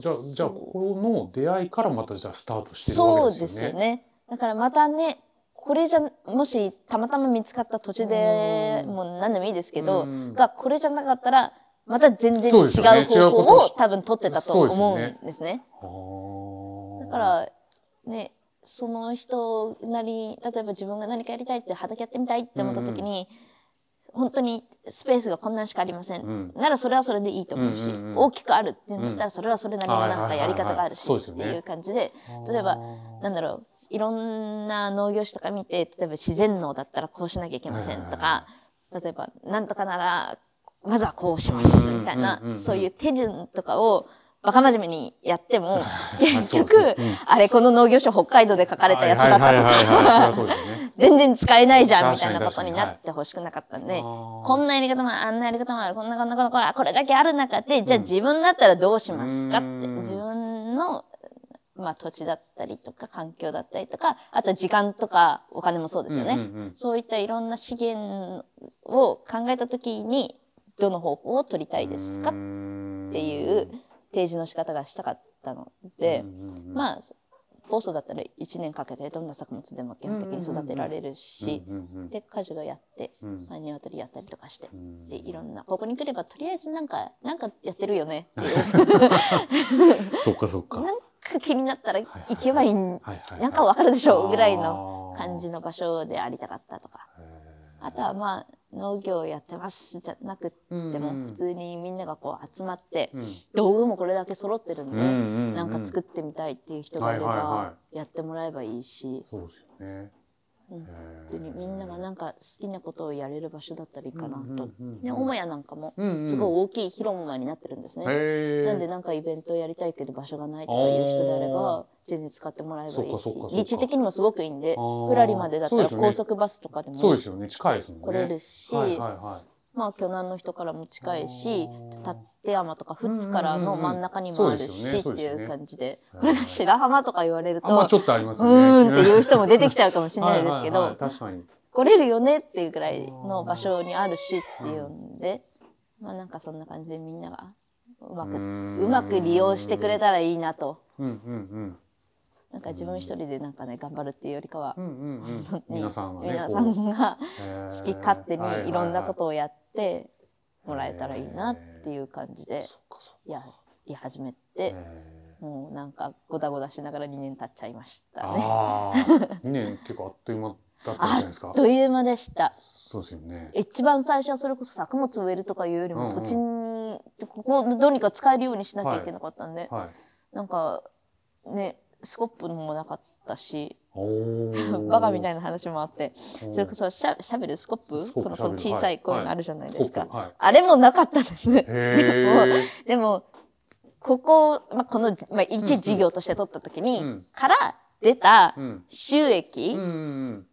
じゃあじゃあこの出会いからまたじゃあスタートしてるそうでわけですすよね。よね。だからまたねこれじゃもしたまたま見つかった土地でうん。もう何でもいいですけど、うん。がこれじゃなかったらまた全然違そう方法を多分取ってたと思うんですね。だからねその人なり例えば自分が何かやりたいって畑やってみたいって思った時に、本当にスペースがこんなんしかありません、うん。ならそれはそれでいいと思うし、うんうんうん。大きくあるっていうんだったらそれはそれなりのなんかやり方があるしっていう感じで例えばなんだろういろんな農業種とか見て例えば自然農だったらこうしなきゃいけませんとか例えばなんとかならまずはこうしますみたいなそういう手順とかをバカ真面目にやっても [laughs] 結局、あれこの農業書北海道で書かれたやつだったとか [laughs] 全然使えないじゃんみたいなことになってほしくなかったんで、こんなやり方もあるあんなやり方もあるこんなこんなこんなこれだけある中でじゃあ自分だったらどうしますかってうん。自分の、まあ、土地だったりとか環境だったりとかあと時間とかお金もそうですよね、うんうんうん。そういったいろんな資源を考えた時にどの方法を取りたいですか？っっていう提示の仕方がしたかったので、あまあ酵素だったら1年かけてどんな作物でも基本的に育てられるし、で果樹がやって、まあ、鶏やったりとかして、でいろんなここに来ればとりあえずなんかなんかやってるよねっていう。[laughs] そっかそっか。なんか気になったら行けばいいなんかわかるでしょうぐらいの感じの場所でありたかったとか。ああとはまあ農業やってますじゃなくってもうん。普通にみんながこう集まってうん。道具もこれだけ揃ってるんで、なんか作ってみたいっていう人がいればやってもらえばいいし、そうですよねうんみんながなんか好きなことをやれる場所だったらいいかなと。ね、母屋なんかもすごい大きい広間になってるんですね。なんでなんかイベントやりたいけど場所がないとかいう人であれば全然使ってもらえばいいし立地的にもすごくいいんでふらりまでだったら高速バスとかでもそうですよね。近いですもんね。来れるし、はいはいはいまあ巨南の人からも近いし立山とか富津からの真ん中にもあるしっていう感じで。うんこれが白浜とか言われるとあまあちょっとありますね。ーんっていう人も出てきちゃうかもしれないですけどはい確かに。来れるよねっていうぐらいの場所にあるしっていうんでまあなんかそんな感じでみんながうまくううまく利用してくれたらいいなと。うんうんなんか自分一人でなんかね頑張るっていうよりかはうんうんうん。[laughs] うん本当に皆さんが好き勝手にいろんなことをやってもらえたらいいなっていう感じでやり始めてもうなんかごだごだしながら2年経っちゃいましたね。ああ2年結構あっという間だったんじゃないですか。あっという間でした。そうですよね。一番最初はそれこそ作物植えるとかいうよりうんうん。も土地にここをどうにか使えるようにしなきゃいけなかったんで、はい。なんかねスコップもなかったしバカみたいな話もあってそれこそシャシャベルスコップ？このこの小さいこういうはい。のあるじゃないですか、スコップはい。あれもなかったです。でもここ、まあ、この、まあ、一事業として取った時に、うんから出たうん。収益うんうん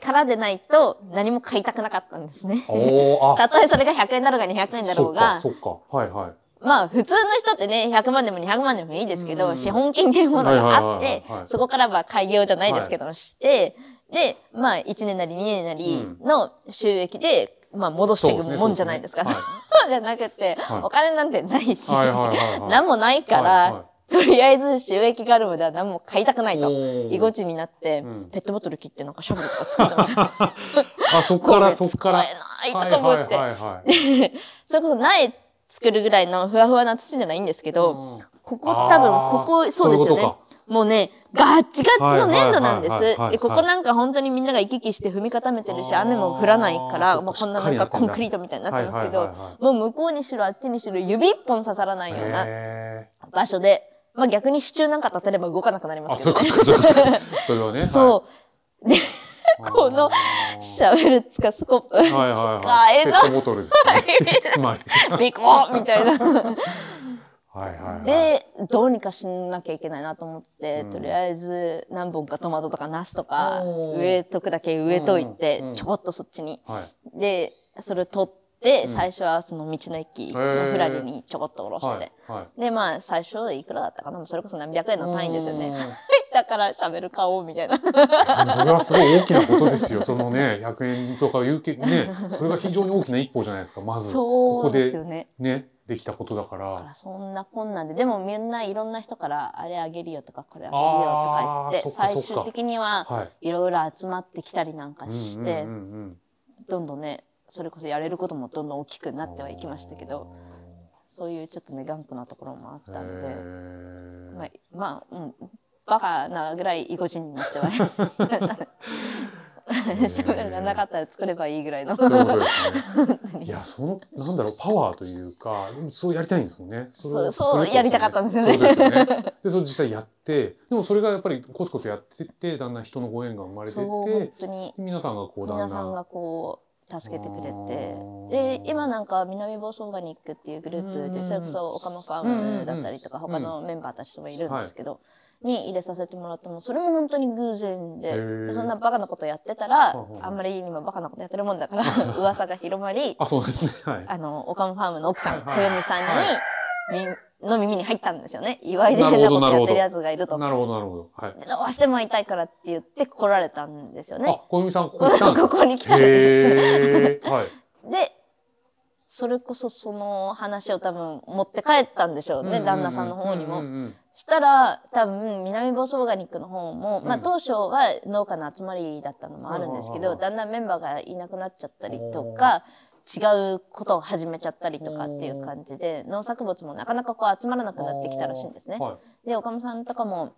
からでないと何も買いたくなかったんですね。[laughs] たとえそれが100円だろうが200円だろそうっがかそっか。はいはいまあ普通の人ってね100万でも200万でもいいですけど、うん。資本金っていうものがあってそこからは開業じゃないですけど、してでまあ1年なり2年なりの収益で、まあ、戻していくもんじゃないですか。そう [laughs] じゃなくて、はい。お金なんてないし、何もないから、とりあえず収益があるまでは何も買いたくないと。居心地になって、うん。ペットボトル切ってなんかシャベルとか作っても [laughs] あそっからそっから。[laughs] 使えないとか思って、それこそ苗作るぐらいのふわふわな土じゃないんですけど、うんここ多分ここそうですよね。そうもうねガッチガッチの粘土なんです。でここなんか本当にみんなが行き来して踏み固めてるし雨も降らないからもうこんななんかコンクリートみたいになってますけど、もう向こうにしろあっちにしろ指一本刺さらないようなへ場所で、まあ、逆に支柱なんか立てれば動かなくなりますけど。ね。そう。ではい [laughs] このシャベルつかスコップ、はいはいはい。使えな。ペットボトルですね。[laughs] つまり。ビコーみたいな。はいはいはい。でどうにかしなきゃいけないなと思って、うん。とりあえず何本かトマトとかナスとか植えとくだけ植えといて、うんうんちょこっとそっちに。はい。でそれを取って、うん。最初はその道の駅のへー。フラリにちょこっと下ろして、はいはい。でまあ最初いくらだったかな。それこそ何百円の単位ですよね。うんだからしゃべる買おうみたいな。それはすごい大きなことですよ。そのね、100円とか言うけね、それが非常に大きな一歩じゃないですか。まず、ここそうですでよね。ね、できたことだか。だかららそんなこんなんででもみんないろんな人からあれあげるよとかこれあげるよとか言って最終的にははい。いろいろ集まってきたりなんかして、どんどんねそれこそやれることもどんどん大きくうんなってはいきましたけどそういうちょっとね頑固なところもあったんで、へまあ、まあ、うん、バカなぐらい意固地になってはシャベルがなかったら作ればいいぐらいの。ーそういうことですね。[laughs] いや、その、なんだろう、パワーというか、そうやりたいんですよね。それをそうやりたかったんですよねそうでね。で、それ実際やって、でもそれがやっぱりコツコツやってって、だんだん人のご縁が生まれてて本、当に皆さんがこうだんだん。皆さんがこう助けてくれてで今なんか南房総オーガニックっていうグループうんでそれこそオカマファームだったりとかうん他のメンバーたちともいるんですけど、に入れさせてもらってもそれも本当に偶然でそんなバカなことやってたらあんまりにもバカなことやってるもんだから噂が広まりあ、そうですね。はい。あのオカマファームの奥さんはいはい小読さんに、はいみの耳に入ったんですよね祝いで変なことやってるやつがいると。なるほど、なるほど。はい。でどうしても会いたいからって言って来られたんですよね。あ、小弓さん、ここに来たんですか？ここに来たんです。はい。で、それこそその話を多分持って帰ったんでしょうね、旦那さんの方にも。したら多分南房総オーガニックの方も、まあうん当初は農家の集まりだったのもあるんですけど、だんだんメンバーがいなくなっちゃったりとか、違うことを始めちゃったりとかっていう感じで、農作物もなかなかこう集まらなくなってきたらしいんですね。はい。で、岡本さんとかも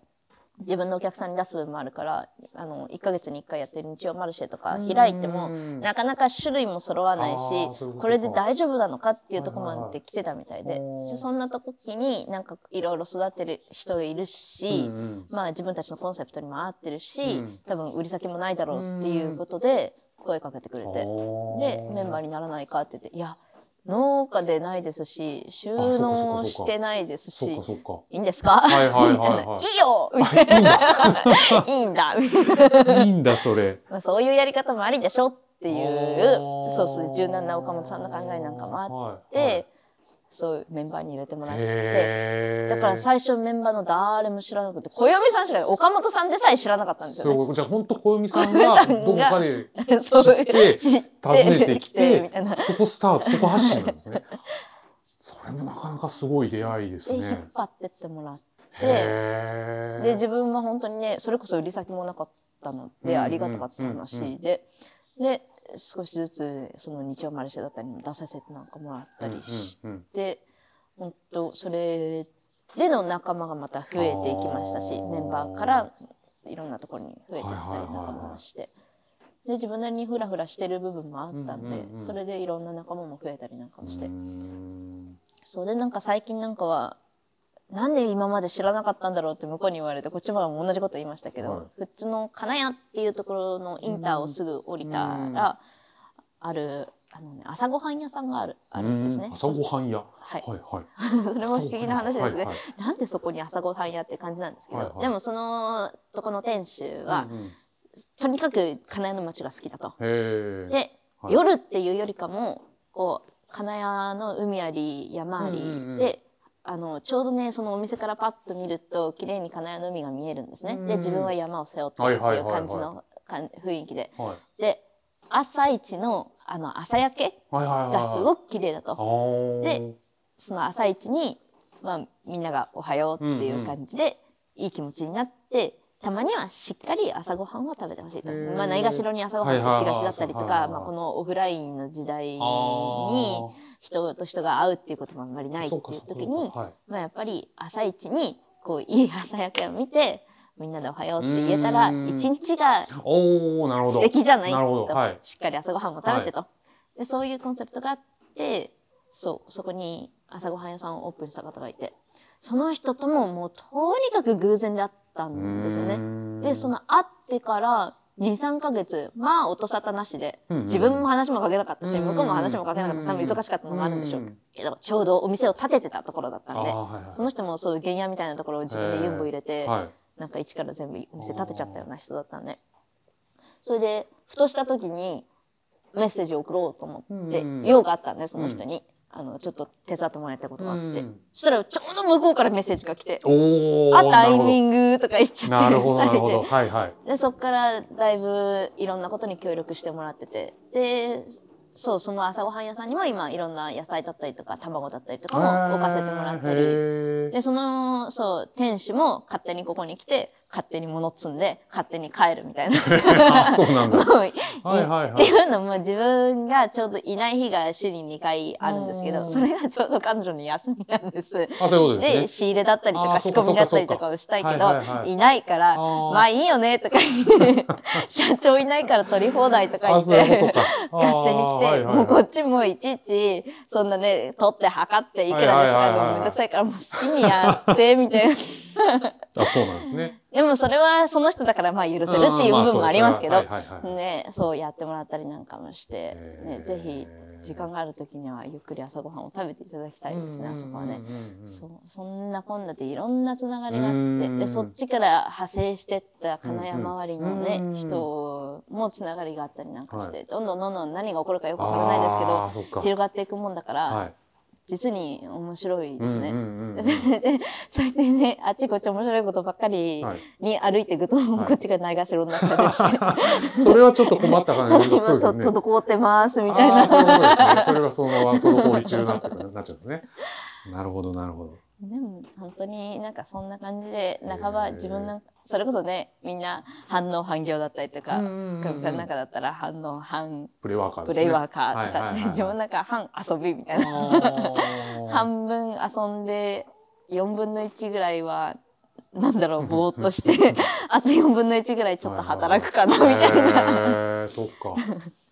自分のお客さんに出す分もあるから、あの、1ヶ月に1回やってる日曜マルシェとか開いても、うん。なかなか種類も揃わないしこれで大丈夫なのかっていうところまで来てたみたいで,、そんな時になんかいろいろ育てる人いるし、うんうん。まあ自分たちのコンセプトにも合ってるし、うん。多分売り先もないだろうっていうことで声かけてくれて、でメンバーににならないかって言っていや農家でないですし収納かしてないですし。いいんですか？はいはいはいはい [laughs] いよみたいな。いいんだいな。いいんだ、[laughs] それ。[laughs] まあ、そういうやり方もありでしょっていうそうそう柔軟な岡本さんの考えなんかもあっはいて、そういうメンバーに入れてもらってだから最初メンバーの誰も知らなくて小読さんしか岡本さんでさえ知らなかったんですよね。そう、じゃあ本当小弓さん小がどこかで [laughs] 知って訪ねてきてみたいな。そこスタート、そこ発信なんですね。[laughs] それもなかなかすごい出会いですで引っね。張ってってもらってで自分は本当にねそれこそ売り先もなかったのでうんありがたかった話で、で少しずつその日曜マルシェだったりも出させてなんかもらったりして、本当それでの仲間がまた増えていきましたしメンバーからいろんなところに増えていったり仲間もして。で自分なりにフラフラしてる部分もあったんで、それでいろんな仲間も増えたりなんかもして、そうでなんか最近なんかはなんで今まで知らなかったんだろう？って向こうに言われてこっちも同じこと言いましたけど、はい。富津の金谷っていうところのインターをすぐ降りたら、あるあの、ね、朝ごはん屋さんがあるあるんですね。う。朝ごはん屋。はい。はいはい。[laughs] それも不思議な話ですね。はいはい。なんでそこに朝ごはん屋って感じなんですけど、はいはい。でもそのとこの店主は、うんうん。とにかく金谷の街が好きだと。で、はい。夜っていうよりかもこう金谷の海あり山ありで、あのちょうどねそのお店からパッと見ると綺麗に金谷の海が見えるんですね。で自分は山を背負ってるってはいう感じの雰囲気で。はいで朝一のあの朝焼けがすごく綺麗だと。くでその朝一に、まあ、みんなが「おはよう」っていう感じで、いい気持ちになってたまにはしっかり朝ごはんを食べてほしいと。まあないがしろに朝ごはんってしがちだったりとか、はいはい。はいまあ、このオフラインの時代にあ人と人が会うっていうこともあんまりないっていう時にまあ、やっぱり朝一にこういい朝焼けを見てみんなで「おはよう」って言えたらうん。一日がおおなるほど。素敵じゃないと、はい。しっかり朝ごはんも食べてと、でそういうコンセプトがあってそうそこに朝ごはん屋さんをオープンした方がいて。その人とももうとにかく偶然で会ったんですよね。ねでその会ってから23ヶ月まあ音沙汰なしでうんうん自分も話もかけなかったしうん向こうも話もかけなかったし多分忙しかったのもあるんでしょう。けどちょうどお店を建ててたところだったんであーはいはいその人もそういう原野みたいなところを自分でユンボ入れてはい。なんか一から全部お店建てちゃったような人だったんで。それでふとした時にメッセージを送ろうと思ってうん。用があったんでその人に、あのちょっと手伝ってもらいたいことがあって、うん。そしたらちょうど向こうからメッセージが来て。お「あタイミンング」とか言っちゃって。なるほど [laughs] なるほど。はいはい。ででそこからだいぶいろんなことに協力してもらってて。でそうその朝ごはん屋さんにも今いろんな野菜だったりとか卵だったりとかも置かせてもらったり。りで、その、そう、店主も勝手にここに来て、勝手に物積んで、勝手に帰るみたいな。[laughs] あそうなんだはいはいはっていいうのも自分がちょうどいない日が週に2回あるんですけど、うんそれがちょうど彼女に休みなんです。あそういうことで、ですね仕入れだったりとか仕込みだったりとかをしたいけど、いはいはいいないから、まあいいよねとか言って、社長いないから取り放題とか言ってと、か勝手に来て、あーはいはいはいもうこっちもいちいち、そんなね、取って測っていくらですか、はいはいはいはいもうめんどくさいからもう好きにやって、みたいな。あ、そうなんですね。でもそれはその人だからまあ許せるっていう部分もありますけどね、そうやってもらったりなんかもして、へね、ーぜひ時間がある時にはゆっくり朝ごはんを食べていただきたいですね、あそこはね。そうそんなこんなでいろんなつながりがあってうん。でそっちから派生してった金山周りのね、人もつながりがあったりなんかして、はどんどんどんどん何が起こるかよくわからないですけど広がっていくもんだから、はい。実に面白いですね。そうやってねあっちこっち面白いことばっかりはいに歩いていくと、いこっちがないがしろになっちゃったりして。[laughs] それはちょっと困った感ただじですよね。滞ってますみたいな。そうですね。それがそのまま滞り中なってなっちゃうんですね。なるほど、なるほど。でも本当になんかそんな感じで半ば自分なんかそれこそねみんな反応反響だったりとかうんうんうんうん。かみさんの中だったら反応反プレイワーカーね。プレイワーカーとか自分なんか反遊びみたいな。[laughs] 半分遊んで4分の1ぐらいはなんだろう [laughs] ぼーっとして [laughs] あと4分の1ぐらいちょっと働くかなみたいな。へー。そっか。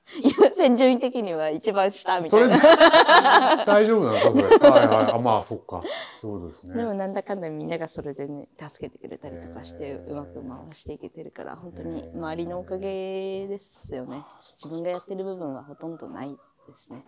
[laughs] 優先順位的には一番下みたいな。[laughs] 大丈夫なのかこれ？はいはい。あ、まあそっか。そうですね。でもなんだかんだみんながそれでね助けてくれたりとかしてうまく回していけてるから本当に周りのおかげですよね自分がやってる部分はほとんどないですね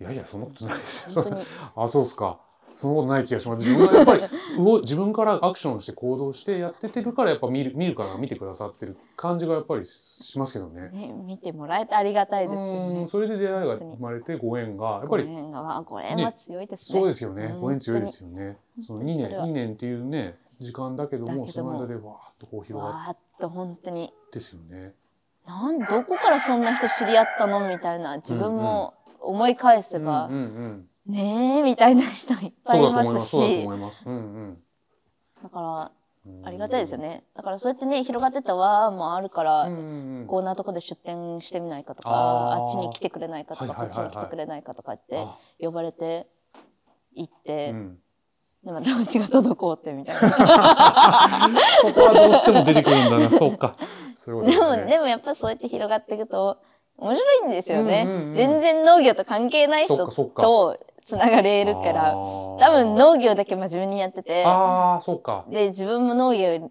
いやいや、そんなことないです本当に [laughs] あ、そうですか。そんなことない気がします。自分がやっぱり [laughs] 自分からアクションして行動してやっててるからやっぱ見る見るから見てくださってる感じがやっぱりしますけどね。ね見てもらえてありがたいですけどうんねそれで出会いが生まれてご縁がやっぱりご縁がわご縁は強いですねそうですよね。うんご縁強いですよね。その2年本当にそれは2年っていうね時間だけどもその間でわーっとこう広がっわーっと本当にてですよね。なんどこからそんな人知り合ったのみたいな自分も思い返せば、うんうんうん。ねえみたいな人いっぱそいういますす。そうだとし思います。うんだからうん。ありがたいですよね。だからそうやってね広がってった輪もあるから、うんうんうん。こんなとこで出店してみないかとかあっちに来てくれないかとか、こっちに来てくれないかとかってあ呼ばれて行って、うんでまたうちが滞ってみたいな。[laughs] そこはどうしても出てくるんだな。[laughs] そうか。そういうことでもですね。でもやっぱそうやって広がっていくと面白いんですよね。うんうんうん全然農業と関係ない人とつながれるから多分農業だけ真面目にやっててああそうか。で自分も農業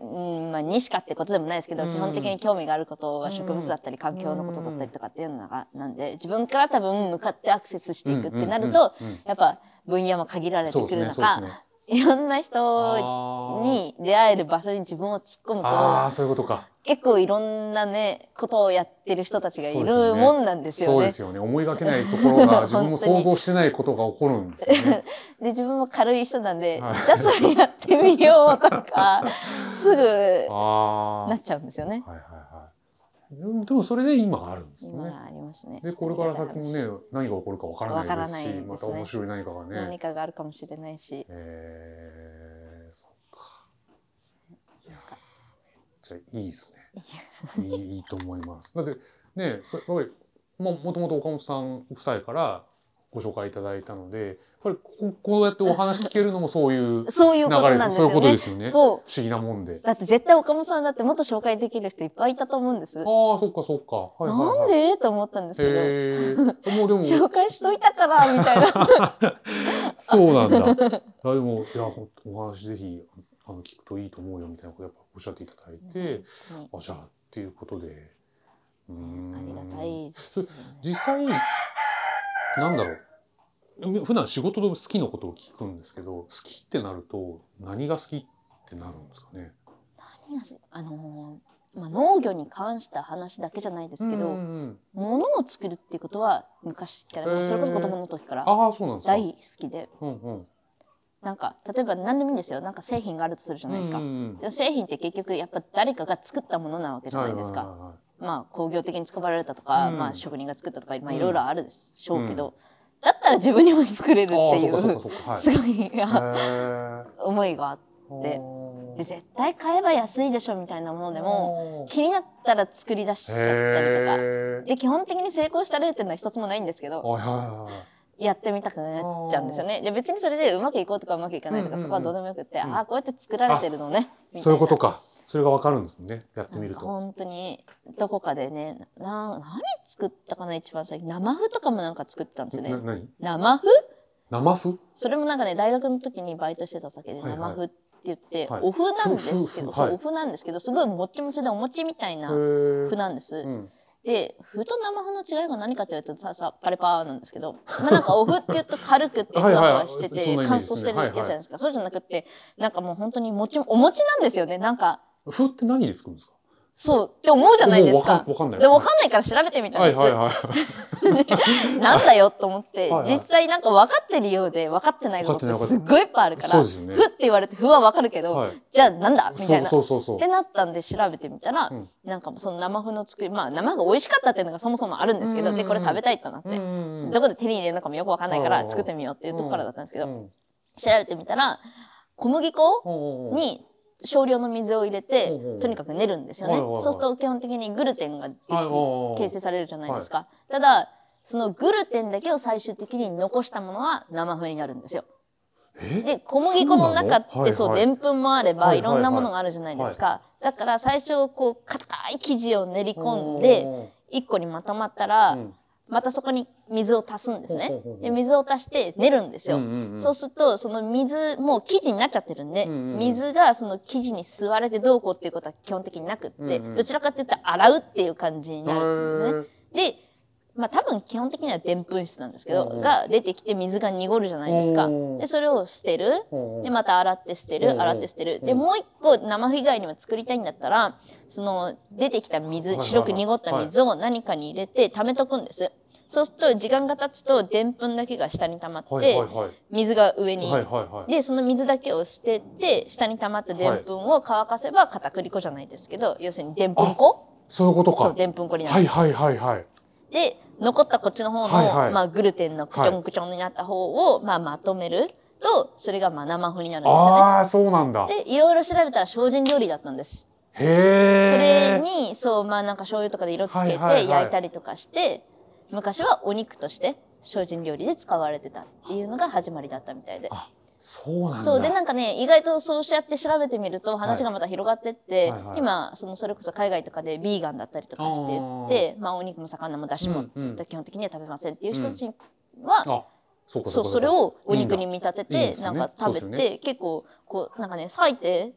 うんまあ、にしかってことでもないですけど、うん基本的に興味があることは植物だったり環境のことだったりとかっていうのがなんで自分から多分向かってアクセスしていくってなると、やっぱ分野も限られて。くる中。いろんな人に出会える場所に自分を突っ込むああとそういうことか。結構いろんなねことをやってる人たちがいるもんなんですよね。そうですよね。思いがけないところが自分も想像してないことが起こるんですよね。[laughs] で自分も軽い人なんで、はいじゃあそれやってみようとか [laughs] すぐ。なっちゃうんですよね。はいはいはい。でもでもそれで今があるんですよね。今がありますね。でこれから先もね何が起こるかわからないですしねまた面白い何かがね何。かがあるかもしれないし、えー、そっか。いやーめっちゃいいですね。いいいいと思います。だってねそやっぱりももともと岡本さん夫妻からご紹介いただいたのでやっぱりここうやってお話聞けるのもそういう [laughs] そういう流ことなんですよね。そういうことですよね。不思議なもんで。だって絶対岡本さんだってもっと紹介できる人いっぱいいたと思うんです。ああそっかそっか。はいはいはい、なんで？と思ったんですけど、へえ。もうでも [laughs] 紹介しといたからみたいな。[laughs] そうなんだ。いやでもいやお話ぜひあの聞くといいと思うよみたいなことやっぱおっしゃっていただいて、ねあじゃあっていうことで。うーんありがたいです、ね。実際なんだろう。普段仕事で好きなことを聞くんですけど好きってなると何が好きってなるんですかね？何がすあのーまあ、農業に関した話だけじゃないですけど、うんうん物を作るっていうことは昔から、まあそれこそ子供の時から。大好きで。うんうん。なんか例えば何でもいいんですよ。なんか製品があるとするじゃないですか、うんうんうんで製品って結局やっぱ誰かが作ったものなわけじゃないですか、はいはいはいはいまあ工業的に使われたとか、うん。まあ職人が作ったとか、まあ、うんいろいろあるでしょうけど、だったら自分にも作れるっていう。[laughs] すごい思いがあって。で絶対買えば安いでしょみたいなものでも気になったら作り出しちゃったりとか。で基本的に成功した例っていうのは一つもないんですけどやってみたくなっちゃうんですよね。で別にそれでうまくいこうとかうまくいかないとか、うんうんうんそこはどうでもよくって、うんああこうやって作られてるのねそういうことか。それがわかるんですもんね。やってみると。本当にどこかでねな何作ったかな一番最近。生麩とかもなんか作ってたんですよね。な何？生麩？生麩？それもなんかね大学の時にバイトしてた先ではいはい。生麩っ言って、はい。お麩なんですけど、はい。お麩なんですけどすごいもっちもちでお餅みたいな麩なんです。うん。で麩と生麩の違いが何かというとささパレパーなんですけど、まあ、なんかお麩って言うと軽くてふはいはい。わふわしててそんなイメージ乾燥してるはいはいやつじゃないですか、そうじゃなくってなんかもう本当にもちお餅なんですよね。なんかふって何で作るんですか？そう。って思うじゃないですか。わかんない。でわかんないから調べてみたんです、はいはいはい [laughs] [laughs] なんだよと思って。はいはい。実際なんか分かってるようで分かってないことってすっごいいっぱいあるからふって言われてふは分かるけど、はい。じゃあなんだみたいな。そうそうそうってなったんで調べてみたら、うん。なんかその生麩の作りまあ生麩が美味しかったっていうのがそもそもあるんですけど、うんでこれ食べたいとなって、うんどこで手に入れるのかもよくわかんないかうんら作ってみようっていうところからだったんですけど、うん調べてみたら小麦粉うんに少量の水を入れて、うんとにかく練るんですよね、そうすると基本的にグルテンが形成されるじゃないですか、ただそのグルテンだけを最終的に残したものは生麩になるんですよ。え？で小麦粉の中ってそうでんぷんもあればいろんなものがあるじゃないですか、だから最初こう硬い生地を練り込んで1個にまとまったら、うんまたそこに水を足すんですね。で水を足して練るんですよ、そうするとその水もう生地になっちゃってるんで、水がその生地に吸われてどうこうっていうことは基本的になくって、どちらかっていうと洗うっていう感じになるんですね。でまあ多分基本的にはでんぷん質なんですけど、うんうん。が出てきて水が濁るじゃないですか。うんでそれを捨てる。うんでまた洗って捨てる。うんうん洗って捨てる。でうん。もう一個生麩以外にも作りたいんだったらその出てきた水はいはいはい。白く濁った水を何かに入れて溜めとくんです。そうすると時間が経つとでんぷんだけが下に溜まって、はいはいはい。水が上に、はいはいはい。でその水だけを捨てて下に溜まったでんぷんを乾かせば片栗粉じゃないですけど要するにでんぷん粉？そういうことか。そうでんぷん粉になるんです、はいはいはいはい。で残ったこっちの方の、はいはいまあ、グルテンのくちょんくちょんになった方を、まあ、まとめるとそれがまあ生麩になるんですよああそうなんだね。でいろいろ調べたら精進料理だったんです。へえそれにそうまあなんか醤油とかで色つけてはいはいはい焼いたりとかして、昔はお肉として精進料理で使われてたっていうのが始まりだったみたいで。あそうなんだ。そうでなんかね意外とそうやって調べてみると話がまた広がってって、はいはい。今そのそれこそ海外とかでビーガンだったりとかして言ってまあ、お肉も魚もだしも基本的には食べませんっていう人たちは、あそうそうそれをお肉に見立ててなんか食べて、結構こうなんかね裂いて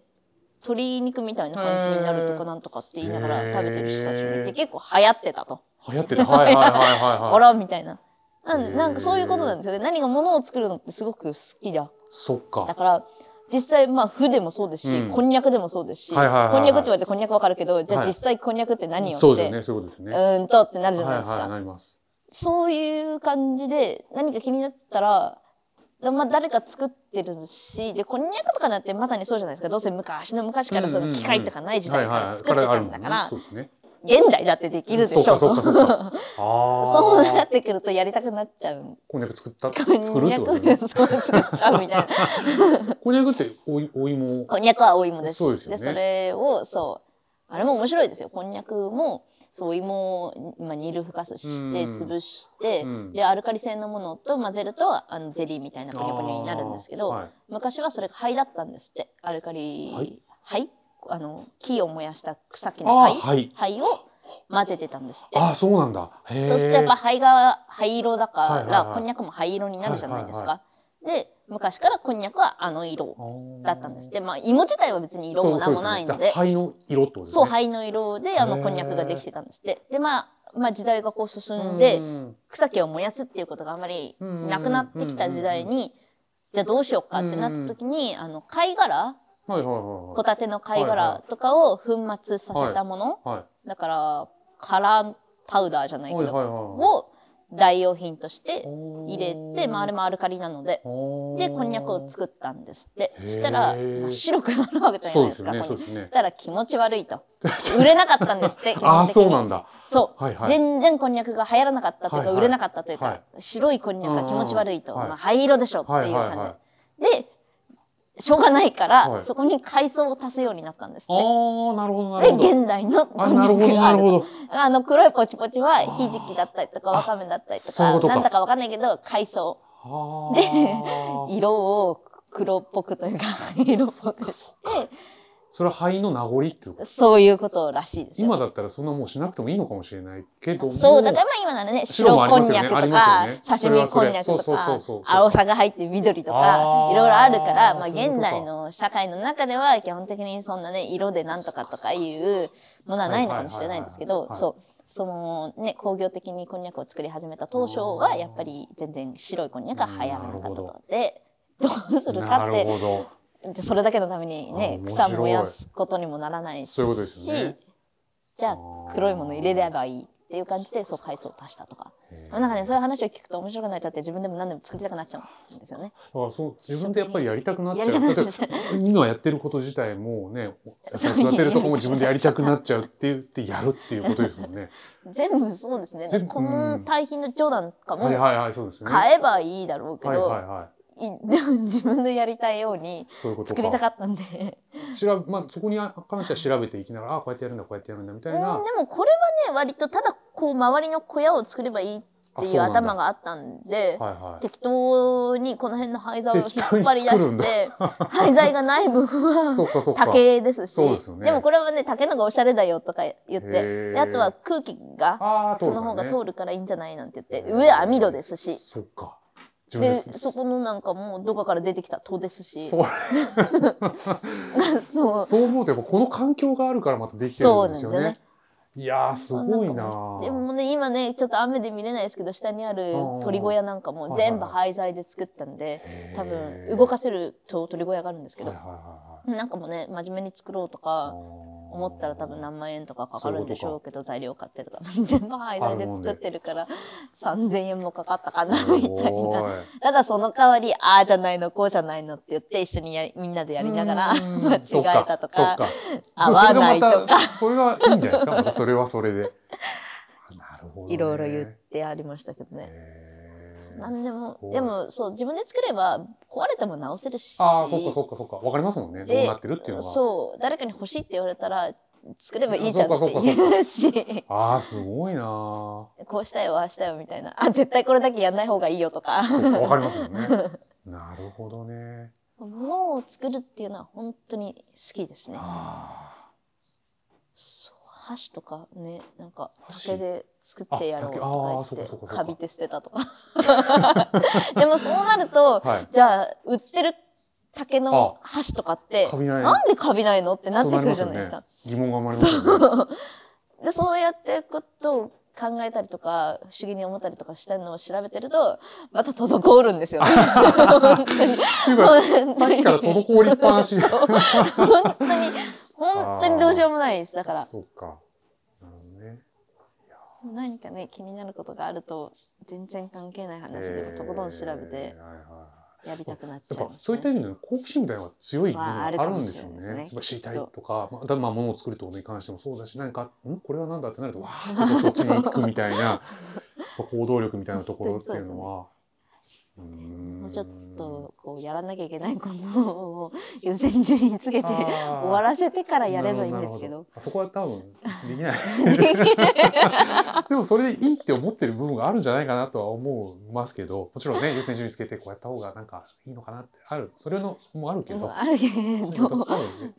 鶏肉みたいな感じになるとかなんとかって言いながら食べてる人たちもいて結構流行ってたと。流行ってた。はいはいはいはいあはい。[laughs] らみたいな。なんなんかそういうことなんですよね。何が物を作るのってすごく好きだ。そっか。だから実際まあ麩でもそうですし、うん。こんにゃくでもそうですし、はいはいはいはい。こんにゃくって言われてこんにゃくわかるけどじゃあはい。実際こんにゃくって何よって、そうですよねそうですね。うーんとってなるじゃないはいですか。はいなります。そういう感じで何か気になったら、まあ、誰か作ってるしでこんにゃくとかなんてまさにそうじゃないですか。どうせ昔の昔からその機械とかない時代から作ってたんだから。そうですね現代だってできるでしょ。そうかそうかそうか。あそうなあってくるとやりたくなっちゃう。こんにゃく作ったこん作るっにゃくてことね。そう作っちゃうみたいな。[laughs] こんにゃくっておいお芋？こんにゃくはお芋です。そうですよね。それをそう。あれも面白いですよ。こんにゃくもそうお芋をまあ煮るふかすしてうん。潰して、うん。でアルカリ性のものと混ぜるとあのゼリーみたいなプニョプニョになるんですけど、はい。昔はそれが灰だったんですって。アルカリ灰？灰？あの木を燃やした草木の灰はい。灰を混ぜてたんですって。あーそうなんだ。そうするとやっぱ灰が灰色だから、こんにゃくも灰色になるじゃないですか。はで昔からこんにゃくはあの色だったんですって、まあ、芋自体は別に色も何もないので。ね灰の色ってことですね。そう灰の色であのこんにゃくができてたんですって。でまあまあ時代がこう進んでうん。草木を燃やすっていうことがあまりなくなってきた時代にじゃあどうしようかってなった時にあの貝殻はいはいはいホタテの貝殻とかを粉末させたもの、はいはい。だからカラーパウダーじゃないけど、はいはいはいを代用品として入れて、まあ、あれもアルカリなのででこんにゃくを作ったんですって。そしたら、まあ白くなるわけじゃないですすかそね。ねしたら気持ち悪いと。[laughs] 売れなかったんですって基 [laughs] ああそうなんだ。そう、はいはい。全然こんにゃくが流行らなかったというか、はいはい。売れなかったというか、はい白いこんにゃくが気持ち悪いと、うんはいまあ、灰色でしょっていう感じで、はいはいはい。でしょうがないから、はい。そこに海藻を足すようになったんですってああなるほどなでるほど。現代のこあなるほどくがある。なるほど。あの黒いポチポチはひじきだったりとかわかめだったりとかそういうことか。なんだかわかんないけど海藻はあ [laughs] 色を黒っぽくというか。色っぽくしてそれは肺の名残っていうこと？そういうことらしいですよ。今だったらそんなもうしなくてもいいのかもしれないけども。そう、だからまあ今ならね、白こんにゃくとか、ね。刺身こんにゃくとか青さが入って緑とあかー、いろいろあるから、まあ現代の社会の中では基本的にそんなね、色でなんとかとかいうものはないのかもしれないんですけど、そう。そのね、工業的にこんにゃくを作り始めた当初は、やっぱり全然白いこんにゃくは流行らなかったと。で、どうするかなるって、ほど。でそれだけのためにね草燃やすことにもならないしそういうことですよね。じゃあ黒いもの入れればいいっていう感じでそう海藻を足したとか。なんかねそういう話を聞くと面白くなっちゃって自分でも何でも作りたくなっちゃう。んですよね。だからそう自分でやっぱりやりたくなっちゃう。今やってること自体もね育てるとこも自分でやりたくなっちゃうって言ってやるっていうことですもんね。[laughs] 全部そうですね。全部この堆肥の長男とかもはいはいはいそうですね。買えばいいだろうけはいど、はいはい。いでも [laughs] 自分のやりたいように作りたか。かったんで調べまあそこに関しては調べていきながらあこうやってやるんだこうやってやるんだみたいうんでな。もこれはね割とただこう周りの小屋を作ればいいっていう頭があったんで。はいはい。適当にこの辺の廃材を引っ張り出して [laughs] 廃材がない分は。竹ですしでねもこれはね竹のがおしゃれだよとか言ってあとは空気がその方が通るるからいいんじゃないなんて言って上網戸ですしそっか。でそこのなんかもうどこかから出てきた戸ですし。そう。[laughs] そう。思うとやっぱこの環境があるからまたできてるんですよね。いやーすごいなでもね今ねちょっと雨で見れないですけど下にある鳥小屋なんかも全部廃材で作ったんで多分動かせると鳥小屋があるんですけど。はいはいはいはい。なんかもね真面目に作ろうとか思ったら多分何万円とかかかるんでしょうけど材料買ってとか。全部廃材で作ってるから3,000円もかかったかなみたいな。ただその代わりああじゃないのこうじゃないのって言って一緒にやりみんなでやりながら [laughs] 間違えたとか合わないとか。それがいいんじゃないですか？またそれはそれで。[laughs] なるほどね。いろいろ言ってありましたけどね。へーなんでもでもそう自分で作れば壊れても直せるし。ああそっかそっかそっか。わかりますもんね。どうでなってるっていうのは。そう。誰かに欲しいって言われたら作ればいいじゃんって言えるし。ああすごいなー。こうしたよああしたよみたいな。あ絶対これだけやんない方がいいよとか。そうかわかりますもんね。[laughs] なるほどね。物を作るっていうのは本当に好きですね。箸とかねなんか箸竹で作ってやろうとか言ってカビて捨てたとか。[laughs] でもそうなるとーはい。じゃあ売ってる竹の箸とかってなんでカビないのってなってくるじゃないですか。疑問が生まれますよね。[laughs] でそうやってことを考えたりとか不思議に思ったりとかしてるのを調べてるとまた滞るんですよ。[laughs] ね。本当に。さっきから滞りっぱなし。本当に。本当にどうしようもないです。だから。そうか。なるほどね。何かね気になることがあると全然関係ない話でもとことん調べて。えーはいはいやりたくなっちゃいますね。そういった意味での好奇心みたいなのが強い部分があはあるんでしょうね。ねやっぱ知りたいとか、まあ、だまあ物を作るってことに関してもそうだし、何か、ん？これは何だってなると、わーってこうそっちに行くみたいな、行動力みたいなところっていうのは、もうちょっとこうやらなきゃいけないことを優先順位につけて終わらせてからやればいいんですけど。そこは多分 [laughs] できない。[laughs] でもそれでいいって思ってる部分があるんじゃないかなとは思いますけど、もちろんね、優先順位つけてこうやった方がなんかいいのかなってある。それのもあるけど、あるけど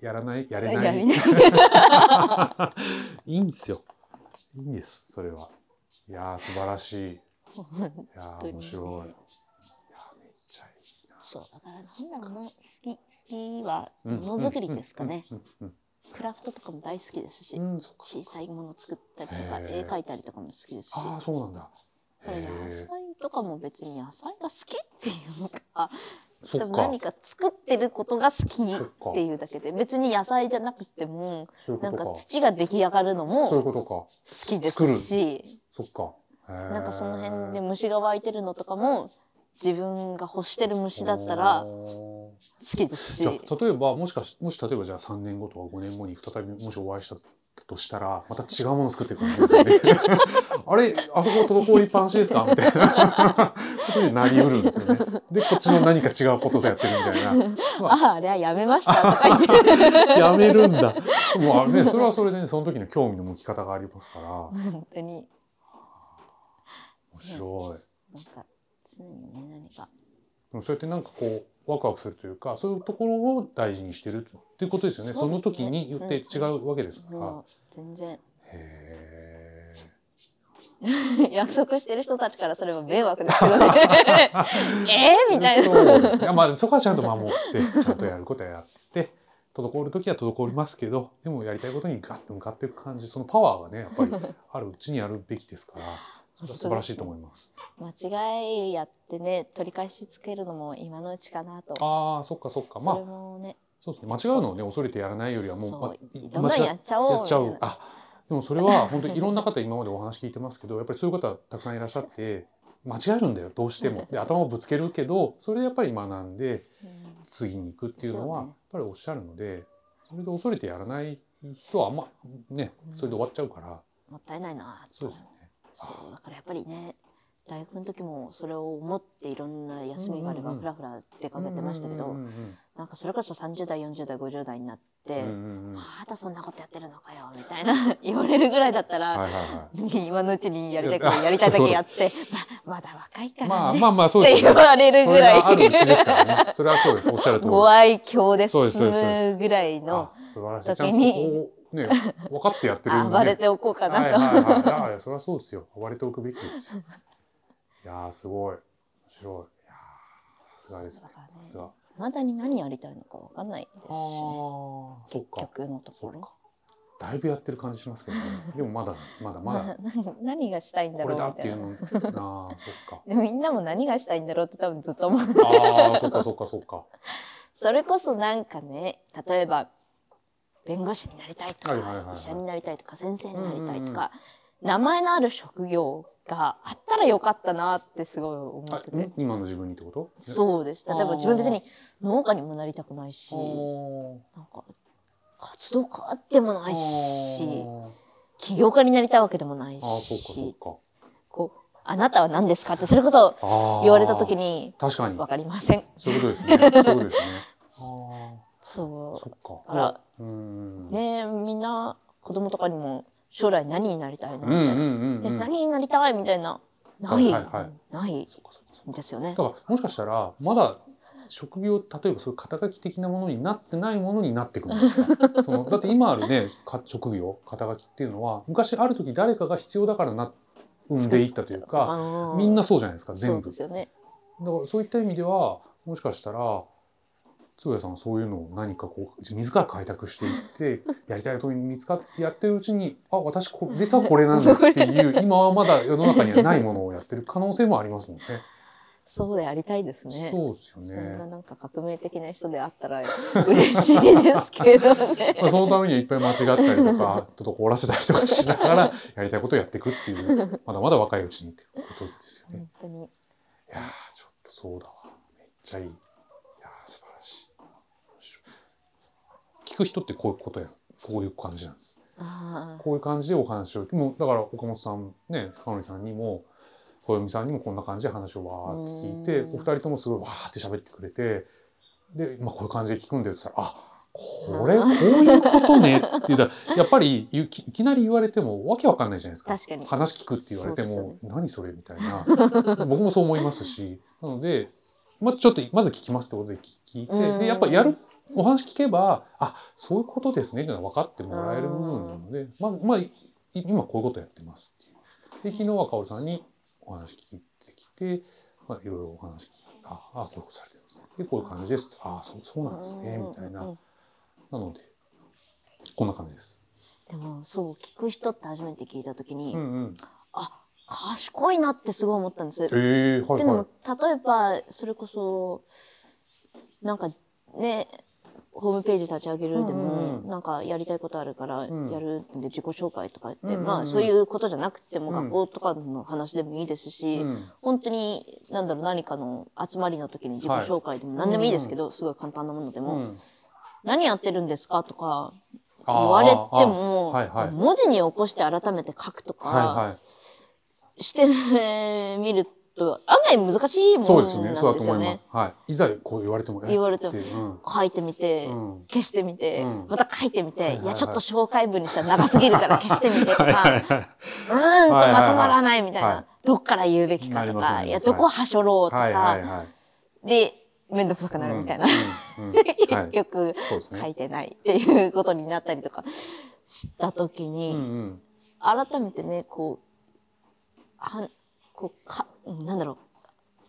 やらない、[laughs] やれない。いいいんですよ。いいんです、それは。いやー、素晴らしい。いやー、面白い。そうだからなんだろうな好き好きはうんものづくりですかね。クラフトとかも大好きですし。小さいもの作ったりとか絵描いたりとかも好きですし。ああ、そうなんだ。野へ菜とかも別に野菜が好きっていうのかーそっか多分何。か作ってることが好きそっていうだけで別に野菜じゃなくてもなんか。土が出来上がるのもそういう好ことか。きですしそっか。ななんかその辺で虫が湧いてるのとかも自分が欲してる虫だったら好きですじゃ例えばもしかしもし例えばじゃあ3年後とか5年後に再びもしお会いしたとしたらまた違うもの作っていくんですよね。[laughs] あれあそこ滞りっぱなしですか？みたいなことになりうるんですよね。でこっちの何か違うことでやってるみたいな。あああれはやめましたとか言って [laughs] やめるんだ。もうあれねそれはそれでねその時の興味の向き方がありますから [laughs] 本当に面白い。なんか常にね何か。でもそうやってなんかこうワクワクするというかそういうところを大事にしてるっていうことですよね。その時によって違うわけですか。ら。もう全然。へ約束してる人たちからすれば迷惑ですけどね。[laughs] えー、みたいな。そうですね。まあそこはちゃんと守ってちゃんとやることはやって滞る時は滞りますけどでもやりたいことにガッと向かっていく感じそのパワーがねやっぱりあるうちにやるべきですから素晴らしいと思います。間違いやってね取り返しつけるのも今のうちかなと。ああそっかそっか。それまあもね。そうですね。間違うのをね恐れてやらないよりはもうまどんどんやっちゃおうやっちゃみたいなう。あでもそれは [laughs] 本当にいろんな方今までお話聞いてますけどやっぱりそういう方たくさんいらっしゃって間違えるんだよどうしても。[laughs] で頭をぶつけるけどそれでやっぱり学んでうん。次に行くっていうのはやっぱりおっしゃるのでそれで恐れてやらない人はあんまねそれで終わっちゃうから。もったいないなとそうですよね。そうだからやっぱりね大学の時もそれを思っていろんな休みがあればふらふら出かけてましたけど、なんかそれこそ30代40代50代になって、まだそんなことやってるのかよみたいな [laughs] 言われるぐらいだったら、今のうちにやりたいことやりたいだけやってままだ若いかい。らね、まあまあまあそうってですよね。言われるぐらいそれがあるうちですからね。それはそうです。おっしゃる通り。ご愛嬌ですぐらいの時にね分かってやってるんで。[laughs] 暴れておこうかはいなと。はいはい。いやそれはそうですよ。暴れておくべきですよ。いやーすごい面白い。いやーさすがですねさすが。まだに何やりたいのかわかんないですし、ああそっ結か。局のところ。だいぶやってる感じしますけどね。[laughs] でもまだまだまだな何がしたいんだこれだっていろうみたいうな。の。ああそっか。[laughs] でみんなも何がしたいんだろうって多分ずっと思う。ああそっかそっかそっか。それこそなんかね例えば弁護士になりたいとか、医者になりたいとか先生になりたいとか、名前のある職業があったらよかったなってすごい思あってて。ん？今の自分にってこと？そうです例えば自分別に農家にもなりたくないしおなんか活動家でもないあしー起業家になりたいわけでもないしか。こうあなたは何ですかってそれこそ言われた時に確かに分かりません。そういうことですね。そうですね。[laughs] あそあそっか。ねみんな子供とかにも将来何になりたいの？みたいな。何になりたい？みたいな。ない、はいはいない。ですよね。だ。からもしかしたらまだ職業例えばそういう肩書き的なものになってないものになってくるんですか [laughs] そのだって今あるねか職業肩書きっていうのは昔ある時誰かが必要だからな生んでいったというかみんなそうじゃないですか全部。ですよね。だからそういった意味ではもしかしたら坪谷さんはそういうのを何かこう自ら開拓していってやりたいことに見つかってやってるうちにあ私こ実はこれなんですっていう [laughs] 今はまだ世の中にはないものをやってる可能性もありますもんね。そうでありたいですね。そうですそよね。んななんか革命的な人であったら嬉しいですけどね。[laughs] まあ、そのためにはいっぱい間違ったりとかちょっと凍らせたりとかしながらやりたいことをやっていくっていうまだまだ若いうちにっていうことですよね。本当に。いやーちょっとそうだわめっちゃいい。いやー素晴らしい。面白い聞く人ってこういうことやそういう感じなんです。こういう感じでお話を。もうだから岡本さんね深野さんにも小読さんにもこんな感じで話をわーって聞いてうん。お二人ともすごいわーって喋ってくれてで、まあ、こういう感じで聞くんだよって言ったら「あこれこういうことね」って言ったら [laughs] やっぱりいきいきなり言われてもわけわかんないじゃないですか。話聞くって言われてもね「何それ?」みたいな。僕もそう思いますし。なので、まあ、ちょっとまず聞きますってことで聞いてうん。でやっぱやるお話聞けばあそういうことですねっていうのは分かってもらえる部分なのでまあまあい今こういうことやってますっていう。で昨日は薫さんにお話聞いてきて、まあ、いろいろお話聞いてああこういうことされてるんですね。でこういう感じですああそうそうなんですねみたいな。なのでこんな感じです。でもそう聞く人って初めて聞いた時に、うんうん、あ賢いなってすごい思ったんです。えー、はいでもはい。例えばそれこそなんかねホームページ立ち上げるでも、うんうんうん。なんかやりたいことあるからうん。やるんで自己紹介とか言って、うんうんうん。まあそういうことじゃなくてもうん。学校とかの話でもいいですし、うん。本当に何だろう何かの集まりの時に自己紹介でも何でもいいですけど、すごい簡単なものでも、うん。何やってるんですかとか言われても、あはいはい。文字に起こして改めて書くとか、はいはい。してみると案外難しいもそうですね。のなんそうだとですよね。思います。はい。いざこう言われても、え？言われても書いてみて、うん。消してみて、うん。また書いてみて、いやちょっと紹介文にしたら長すぎるから [laughs] 消してみてとか、うーんとまとまらないみたいな、はいどっから言うべきかとか、い。やどこはしょろうとか。で面倒くさくなるみたいな、[laughs] 結局そうですね。書いてないっていうことになったりとかした時うんに、うん。改めてねこうはんこうかなんだろ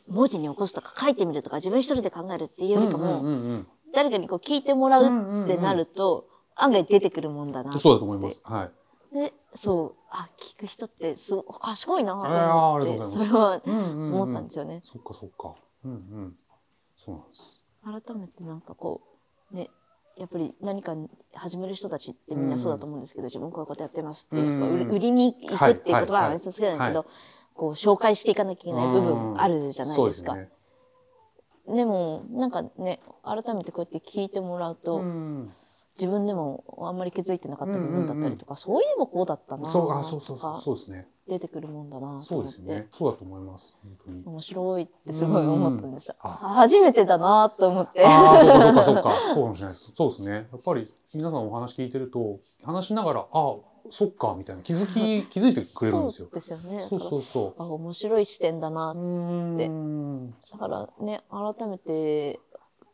う文字に起こすとか書いてみるとか自分一人で考えるっていうよりかも、うんうんうん誰かにこう聞いてもらううんうんうんってなると、案外出てくるもんだなってそうだと思います。はい。でそうあ聞く人ってすごい賢いなと思ってがとうございますそれはうんうんうん思ったんですよね。そっかそっか。うんうん。そうなんです。改めてなんかこうねやっぱり何か始める人たちってみんなそうだと思うんですけど、自分こういうことやってますって、うんやっぱ売りに行くっていう言葉はあれ好きなんですけど、はいこう紹介していかなきゃいけない部分あるじゃないですか。でもなんかね改めてこうやって聞いてもらうと、うん自分でもあんまり気づいてなかった部分だったりとか、そういえばこうだったなそうあそうそとうそうかそうですね。出てくるもんだなとそう思って、ですね。そうだと思います。本当に。面白いってすごい思ったんです初めてだなと思って。ああ、そうかそうかそうか。そうかもしれないです。そうですね。やっぱり皆さんお話聞いてると、話しながら、ああ、そっか、みたいな気づき、[laughs] 気づいてくれるんですよそう。ですよね。そうそうそあ面白い視点だなう。うーでん。だからね改めて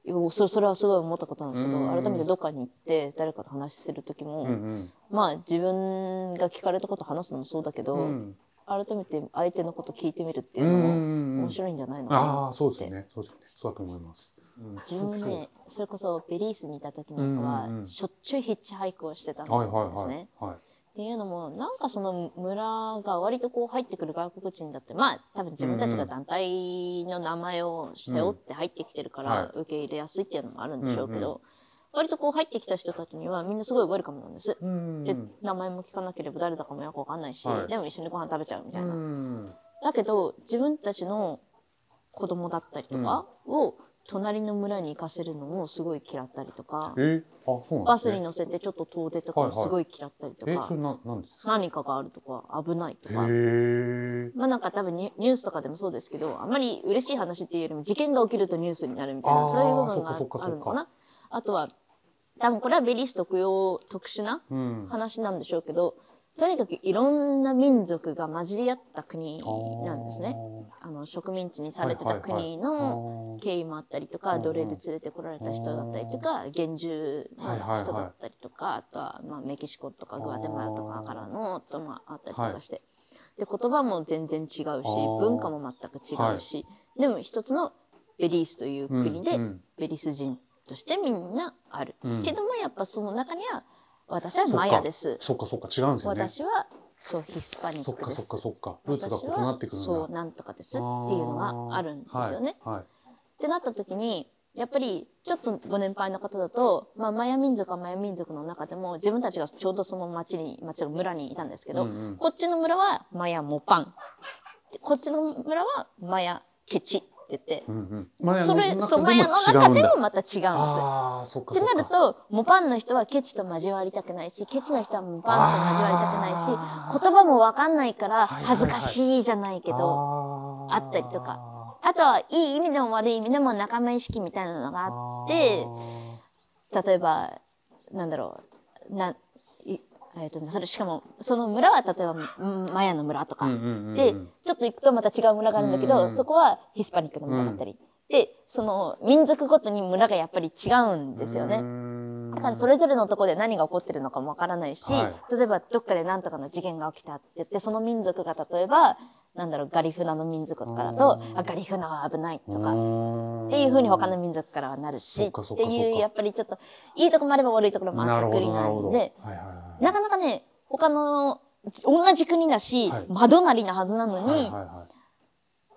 よそそれはすごい思ったことなんですけどうん改めてどっかに行って誰かと話する時も、うんうん。まあ自分が聞かれたこと話すのもそうだけど、うん改めて相手のこと聞いてみるっていうのも面い。白いんじゃないのかなああ、そうですよね。そうですよね。そうだと思います。うん自分もねそれこそベリースにいた時なんかは、うんうんうんしょっちゅうヒッチハイクをしてたんですはいはいはいね。はい。っていうのもなんかその村が割とこう入ってくる外国人だってまあ多分自分たちが団体の名前を背負って入ってきてるから受け入れやすいっていうのもあるんでしょうけど割とこう入ってきた人たちにはみんなすごいウェルカムなんです。うんで名前も聞かなければ誰だかもよくわかんないし、はい。でも一緒にご飯食べちゃうみたいな。うん。だけど自分たちの子供だったりとかを隣の村に行かせるのもすごい嫌ったりとか、え？あ、そうなんバス。に乗せてちょっと遠出とかはいはいをすごい嫌ったりとえ、か、それな、なんですか？何かがあるとか危ないとへか。え。まあなんか多分ニュースとかでもそうですけどあんまり嬉しい話っていうよりも事件が起きるとニュースになるみたいなそういう部分があるのかなあとは多分これはベリース特有特殊なうん。話なんでしょうけどとにかくいろんな民族が混じり合った国なんですね。あの植民地にされてた国の経緯もあったりとか、奴隷で連れてこられた人だったりとか、現住の人だったりとか、あとはまあメキシコとかグアテマラとかからのともあったりとかして、で言葉も全然違うしー。文化も全く違うし、でも一つのベリースという国で、うん。ベリス人としてみんなある、うん。けどもやっぱその中には私はマヤですそっかそっか違うんですよね。私はそうヒスパニックですそっかそっかそっか。ルーツが異なってくるんだ。そうなんとかですっていうのがあるんですよね。はい。はいってなった時にやっぱりちょっとご年配の方だと、まあ、マヤ民族はマヤ民族の中でも自分たちがちょうどその町に町の村にいたんですけど、うんうんこっちの村はマヤモパンでこっちの村はマヤケチって言って、うんうん。それのそうマヤの中でもまた違うんです。ああ、そってなると、モパンの人はケチと交わりたくないし、ケチの人はモパンと交わりたくないし、言葉もわかんないからはいはいはい。恥ずかしいじゃないけど、あー。あったりとか。あとは、いい意味でも悪い意味でも仲間意識みたいなのがあって、例えば、なんだろう、な、いえっ、とね、それしかも、その村は例えば、うんマヤの村とか、うんうんうんうん。で、ちょっと行くとまた違う村があるんだけど、うんそこはヒスパニックの村だったり。で、その民族ごとに村がやっぱり違うんですよね。だからそれぞれのところで何が起こってるのかもわからないし、は例えばどっかで何とかの事件が起きたって言って、その民族が例えば、なんだろう、ガリフナの民族とかだと、あ、ガリフナは危ないとか、っていうふうに他の民族からはなるし、そっていう、やっぱりちょっと、いいとこもあれば悪いところもあった国などな。んで、なかなかね、他の、同じ国だし、はい。窓なりなはずなのに、はいはいはい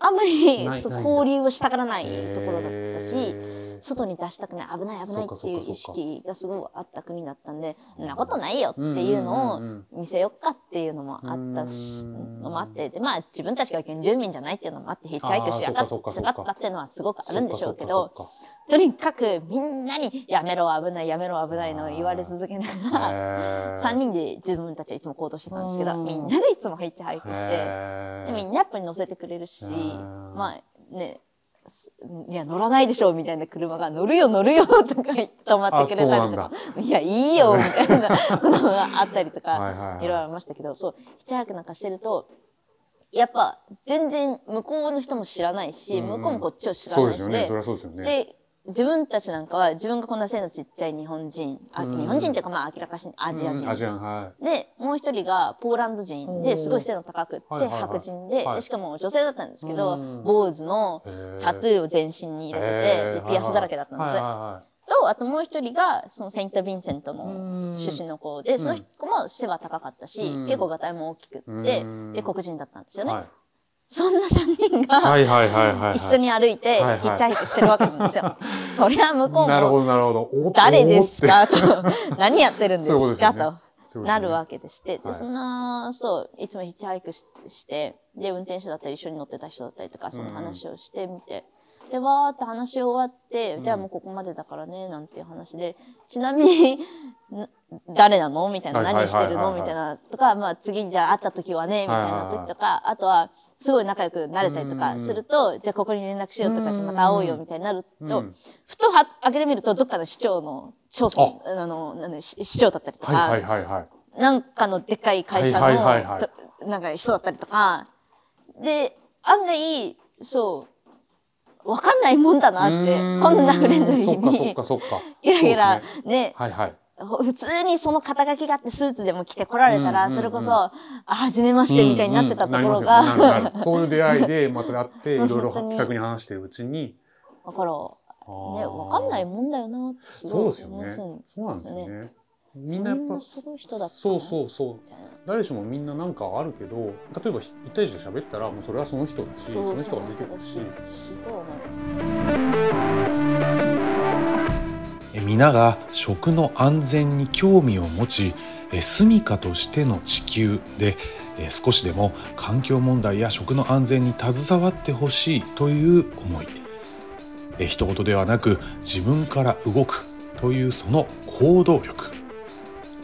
あんまり交流をしたがらないところだったし、外に出したくない危ない危ないっていう意識がすごいあった国だったんでそんなことないよっていうのを見せよっかっていうのもあったしうんのもあってでまあ自分たちが原住民じゃないっていうのもあってヒッチハイクしやがっったっていうのはすごくあるんでしょうけどとにかくみんなにやめろ危ないやめろ危ないのを言われ続けながからへー。3人で自分たちはいつも行動してたんですけどうん。みんなでいつもヒッチハイクして。でみんなやっぱり乗せてくれるしうん。まあねすいや乗らないでしょみたいな車が乗るよ乗るよとか言って止まってくれたりとかいやいいよみたいな [laughs] ことがあったりとかはいろいろありましたけどそうヒッチハイクなんかしてるとやっぱ全然向こうの人も知らないし向こうもこっちを知らそうないしで自分たちなんかは自分がこんな背のちっちゃい日本人、あうん。日本人っていうかまあ明らかにアジア人。うんアジアンはで、もう一人がポーランド人ですごい背の高くってはいはいはい。白人で,、はい。でしかも女性だったんですけど、うん。坊主のタトゥーを全身に入れてて、ピアスだらけだったんです。と、あともう一人がそのセイント・ヴィンセントの出身の子で、その子も背は高かったし、うん。結構ガタイも大きくって、うん。で、黒人だったんですよね。はいそんな3人が、はいはいはいはいはい。一緒に歩いて、ヒッチハイクしてるわけなんですよ。[laughs] そりゃ向こうも、なるほどなるほど。お誰ですおか？と、何やってるんですか？と。なるわけでして、はい。で、そんな、そう、いつもヒッチハイクしして、で、運転手だったり一緒に乗ってた人だったりとか、その話をしてみて、で、わーって話し終わって、じゃあもうここまでだからね、なんていう話で、ちなみに、ん [laughs] 誰なの？みたいな、何してるの？みたいな、とか、まあ次じゃあ会った時はね、みたいな時とか、あとは、すごい仲良くなれたりとかすると、じゃあここに連絡しようとか、また会おうよ、みたいになると、うん。ふとは開けてみると、どっかの市長の、町村、あの、なんで市市長だったりとか、なんかのでっかい会社の、なんか人だったりとか、で、案外、そう、わかんないもんだなって、こんなフレンドリーに、そっかそっかそっか。ゲラゲラそうですね、はいはい。普通にその肩書きがあってスーツでも着て来られたら、それこそ、あ、はじめましてみたいになってたところうんうんそういう出会いでまた会っていろいろ気さくに話してるうちに。だから、ね、わかんないもんだよなってすごいそうですよね。そうそうなんですよねみそんなやっぱんなすごい人だったそうう。そう。そう誰しもみんななんかあるけど例えば一対一で喋ったらもうそれはその人だしそそうの人が出てくるだし皆が食の安全に興味を持ちえ住処としての地球でえ少しでも環境問題や食の安全に携わってほしいという思い。え一言ではなく自分から動くというその行動力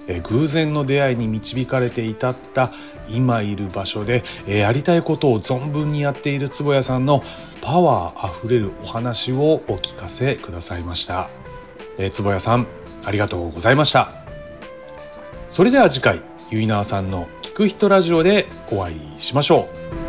え偶然の出会いに導かれて至った今いる場所でえやりたいことを存分にやっている坪谷さんのパワーあふれるお話をお聞かせくださいました。え坪谷さんありがとうございましたそれでは次回ゆいなわさんの聞く人ラジオでお会いしましょう